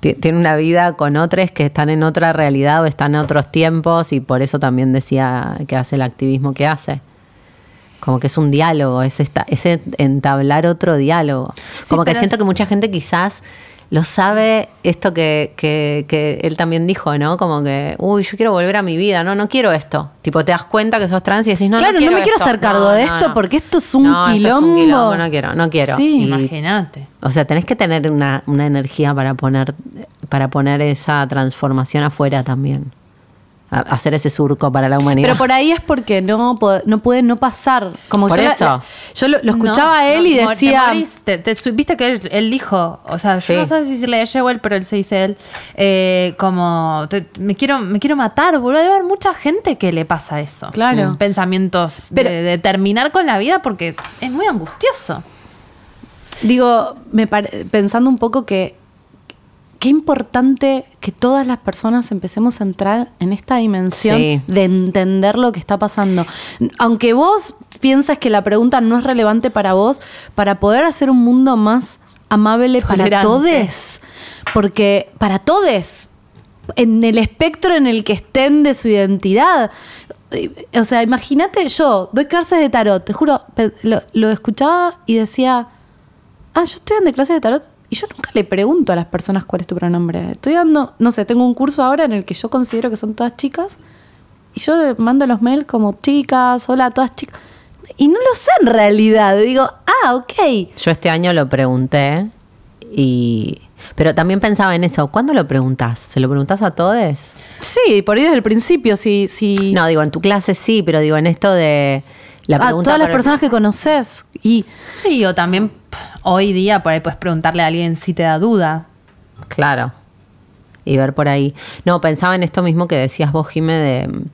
Speaker 2: ti- tiene una vida con otros que están en otra realidad o están en otros tiempos y por eso también decía que hace el activismo que hace. Como que es un diálogo, es, esta, es entablar otro diálogo.
Speaker 3: Sí,
Speaker 2: Como que siento que mucha gente quizás lo sabe, esto que, que, que él también dijo, ¿no? Como que, uy, yo quiero volver a mi vida, no, no quiero esto. Tipo, te das cuenta que sos trans y decís, no,
Speaker 1: claro,
Speaker 2: no,
Speaker 1: no,
Speaker 2: quiero
Speaker 1: me quiero
Speaker 2: esto.
Speaker 1: hacer cargo
Speaker 2: No,
Speaker 1: de
Speaker 2: no,
Speaker 1: esto
Speaker 2: no.
Speaker 1: porque esto es un,
Speaker 2: No, esto
Speaker 1: quilombo.
Speaker 2: es un quilombo, no quiero, no quiero.
Speaker 1: Sí.
Speaker 3: Imagínate.
Speaker 2: o sea, tenés que tener una, una energía para poner, para poner esa transformación afuera también. Hacer ese surco para la humanidad.
Speaker 1: Pero por ahí es porque no, no puede no pasar. Como
Speaker 2: Por
Speaker 1: yo
Speaker 2: eso.
Speaker 1: la- yo lo, lo escuchaba
Speaker 3: No,
Speaker 1: a él
Speaker 3: no,
Speaker 1: y decía.
Speaker 3: Te morís, te- Viste que él, él dijo, o sea,
Speaker 2: Sí.
Speaker 3: yo no sé si decirle a Jewel, pero él se dice él, eh, como, te- me, quiero, me quiero matar, boludo. Debe haber mucha gente que le pasa eso.
Speaker 1: Claro.
Speaker 3: Mm, Pensamientos de-
Speaker 1: Pero-
Speaker 3: de, terminar con la vida porque es muy angustioso.
Speaker 1: Digo, me pare- pensando un poco que qué importante que todas las personas empecemos a entrar en esta dimensión
Speaker 2: Sí.
Speaker 1: de entender lo que está pasando. Aunque vos piensas que la pregunta no es relevante para vos, para poder hacer un mundo más amable para todos, porque para todos, en el espectro en el que estén de su identidad. Eh, O sea, imagínate yo, doy clases de tarot, te juro, lo, lo escuchaba y decía, ah, yo estoy dando clases de tarot y yo nunca le pregunto a las personas cuál es tu pronombre. Estoy dando, no sé, tengo un curso ahora en el que yo considero que son todas chicas y yo mando los mails como chicas, hola, todas chicas. Y no lo sé en realidad. Digo, ah, ok.
Speaker 2: Yo este año lo pregunté y... Pero también pensaba en eso. ¿Cuándo lo preguntás? ¿Se lo preguntás a todos?
Speaker 1: Sí, por ahí desde el principio, sí, sí.
Speaker 2: No, digo, en tu clase sí, pero digo, en esto de la
Speaker 1: a todas las personas que conoces. Y
Speaker 3: Sí, o también hoy día por ahí puedes preguntarle a alguien si te da duda.
Speaker 2: Claro. y ver por ahí. No, pensaba en esto mismo que decías vos, Jime, de,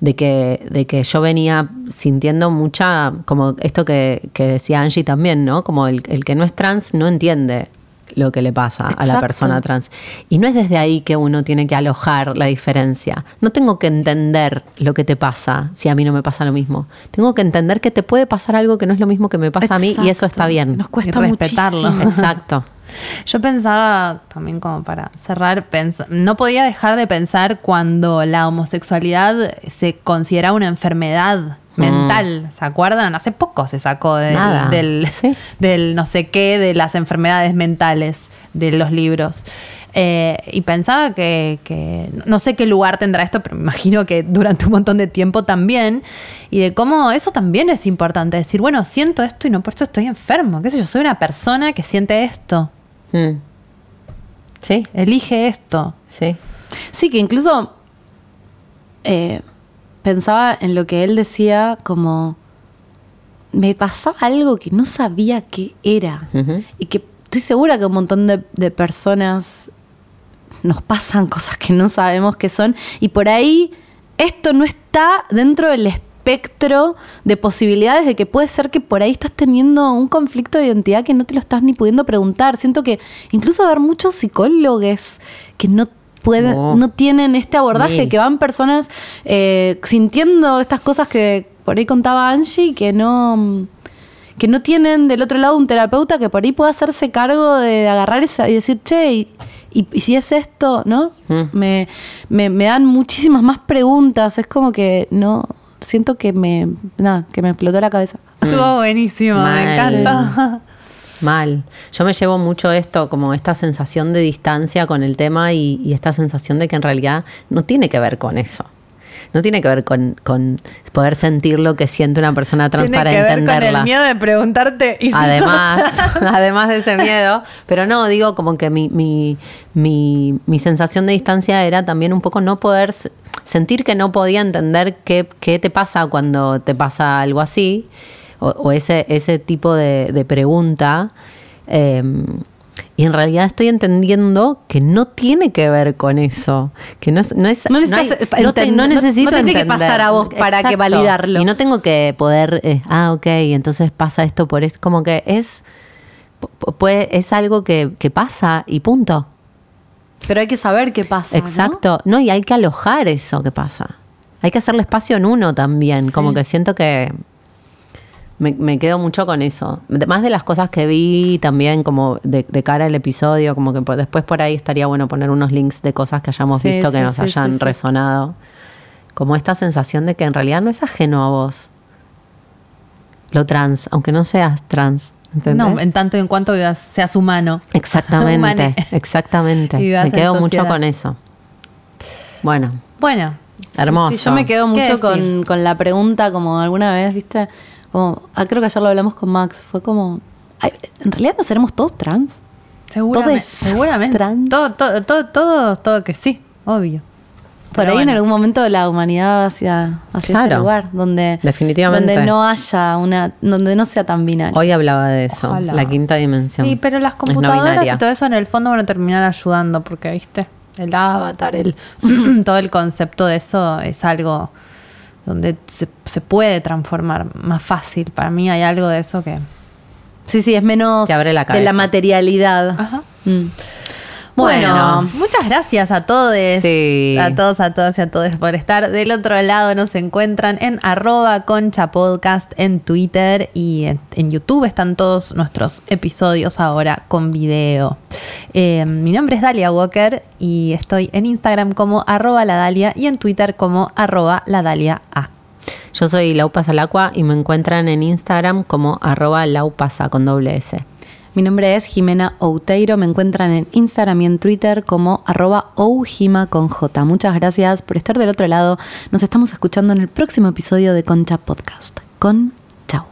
Speaker 2: de que, de que yo venía sintiendo mucha, como esto que, que decía Angie también, ¿no? Como el, el que no es trans no entiende lo que le pasa a la persona trans. Y no es desde ahí que uno tiene que alojar la diferencia. No tengo que entender lo que te pasa si a mí no me pasa lo mismo. Tengo que entender que te puede pasar algo que no es lo mismo que me pasa a mí y eso está bien.
Speaker 1: Nos cuesta
Speaker 3: Y respetarlo.
Speaker 1: muchísimo.
Speaker 2: Exacto.
Speaker 3: Yo pensaba, también como para cerrar, no podía dejar de pensar cuando la homosexualidad se considera una enfermedad mental. ¿Se acuerdan? Hace poco se sacó de- del,
Speaker 2: Sí.
Speaker 3: del no sé qué de las enfermedades mentales de los libros. Eh, y pensaba que, que- no sé qué lugar tendrá esto, pero me imagino que durante un montón de tiempo también. Y de cómo eso también es importante. Decir, bueno, siento esto y no por esto estoy enfermo. ¿Qué sé yo? Soy una persona que siente esto.
Speaker 2: Mm. Sí,
Speaker 3: Elige esto.
Speaker 2: sí.
Speaker 1: Sí, que incluso eh, pensaba en lo que él decía como me pasaba algo que no sabía qué era. Y que estoy segura que un montón de, de personas nos pasan cosas que no sabemos qué son. Y por ahí esto no está dentro del espectro de posibilidades de que puede ser que por ahí estás teniendo un conflicto de identidad que no te lo estás ni pudiendo preguntar. Siento que incluso haber muchos psicólogos que no pueden,
Speaker 2: No.
Speaker 1: no tienen este abordaje,
Speaker 2: Mil.
Speaker 1: que van personas eh, sintiendo estas cosas que por ahí contaba Angie, que no que no tienen del otro lado un terapeuta que por ahí pueda hacerse cargo de agarrar esa y decir, che, y, y- y si es esto, ¿no?
Speaker 2: Mm.
Speaker 1: Me, me- me dan muchísimas más preguntas. Es como que no, siento que me, nada, que me explotó la cabeza.
Speaker 3: Estuvo buenísimo,
Speaker 2: Mal.
Speaker 3: me encanta.
Speaker 2: Mal. Yo me llevo mucho esto, como esta sensación de distancia con el tema y, y esta sensación de que en realidad no tiene que ver con eso. No tiene que ver con, con poder sentir lo que siente una persona trans
Speaker 3: Tiene
Speaker 2: para
Speaker 3: que ver
Speaker 2: entenderla.
Speaker 3: con el miedo de preguntarte. ¿y si
Speaker 2: Además, además de ese miedo, pero no, digo como que mi, mi, mi, mi sensación de distancia era también un poco no poder sentir que no podía entender qué, qué te pasa cuando te pasa algo así, o, o ese, ese tipo de, de pregunta. eh, y en realidad estoy entendiendo que no tiene que ver con eso. Que no es. No, es,
Speaker 1: No
Speaker 2: hay- no te-
Speaker 1: enten-
Speaker 2: no necesito
Speaker 1: no te tiene que pasar a vos para que validarlo.
Speaker 2: Y no tengo que poder. eh, ah, ok, entonces pasa esto por esto. Como que es. pu- Puede, es algo que, que pasa y punto.
Speaker 1: Pero hay que saber qué pasa. ¿no?
Speaker 2: Exacto. ¿no? y hay que alojar eso que pasa. Hay que hacerle espacio en uno también.
Speaker 1: Sí.
Speaker 2: Como que siento que me, me quedo mucho con eso. Más de las cosas que vi también como de, de cara al episodio, como que después por ahí estaría bueno poner unos links de cosas que hayamos
Speaker 1: Sí,
Speaker 2: visto que
Speaker 1: sí,
Speaker 2: nos
Speaker 1: sí,
Speaker 2: hayan
Speaker 1: sí, sí.
Speaker 2: resonado. Como esta sensación de que en realidad no es ajeno a vos. Lo trans, aunque no seas trans. ¿entendés?
Speaker 3: No, en tanto y en cuanto vivas- seas humano.
Speaker 2: Exactamente,
Speaker 3: Humane.
Speaker 2: exactamente. Me quedo mucho con eso. Bueno,
Speaker 3: Bueno,
Speaker 2: hermoso.
Speaker 1: Sí, yo me quedo
Speaker 3: ¿Qué
Speaker 1: mucho con, con la pregunta, como alguna vez, ¿viste? Como, ah, creo que ayer lo hablamos con Max. Fue como, ay, ¿en realidad no seremos todos trans?
Speaker 3: seguramente.
Speaker 1: Todes
Speaker 3: seguramente.
Speaker 1: trans.
Speaker 3: Todo, todo, todo, todo, todo que sí, obvio.
Speaker 1: Por
Speaker 3: Pero
Speaker 1: ahí en algún momento la humanidad va hacia, hacia ese lugar donde,
Speaker 2: Definitivamente.
Speaker 1: donde no haya una, donde no sea tan binario.
Speaker 2: Hoy hablaba de eso,
Speaker 3: Ojalá.
Speaker 2: la quinta dimensión.
Speaker 3: Sí, pero las
Speaker 2: no
Speaker 3: computadoras y todo eso en el fondo van a terminar ayudando, porque, viste, el avatar, el, todo el concepto de eso es algo donde se, se puede transformar más fácil. Para mí hay algo de eso que...
Speaker 1: Sí, sí, es menos
Speaker 2: abre la
Speaker 1: de la materialidad.
Speaker 3: Ajá.
Speaker 1: Mm.
Speaker 3: Bueno,
Speaker 2: Bueno.
Speaker 3: muchas gracias a todos,
Speaker 2: Sí.
Speaker 3: a todos, a todas y a todos por estar. Del otro lado nos encuentran en arroba concha podcast en Twitter y en, en YouTube están todos nuestros episodios ahora con video. Eh, mi nombre es Dalia Walker y estoy en Instagram como arroba la Dalia y en Twitter como arroba la Dalia A.
Speaker 2: Yo soy Lau Pasalacua y me encuentran en Instagram como arroba laupasa con doble S.
Speaker 1: Mi nombre es Jimena Outeiro. Me encuentran en Instagram y en Twitter como arroba oujima con J. Muchas gracias por estar del otro lado. Nos estamos escuchando en el próximo episodio de Concha Podcast. Con chao.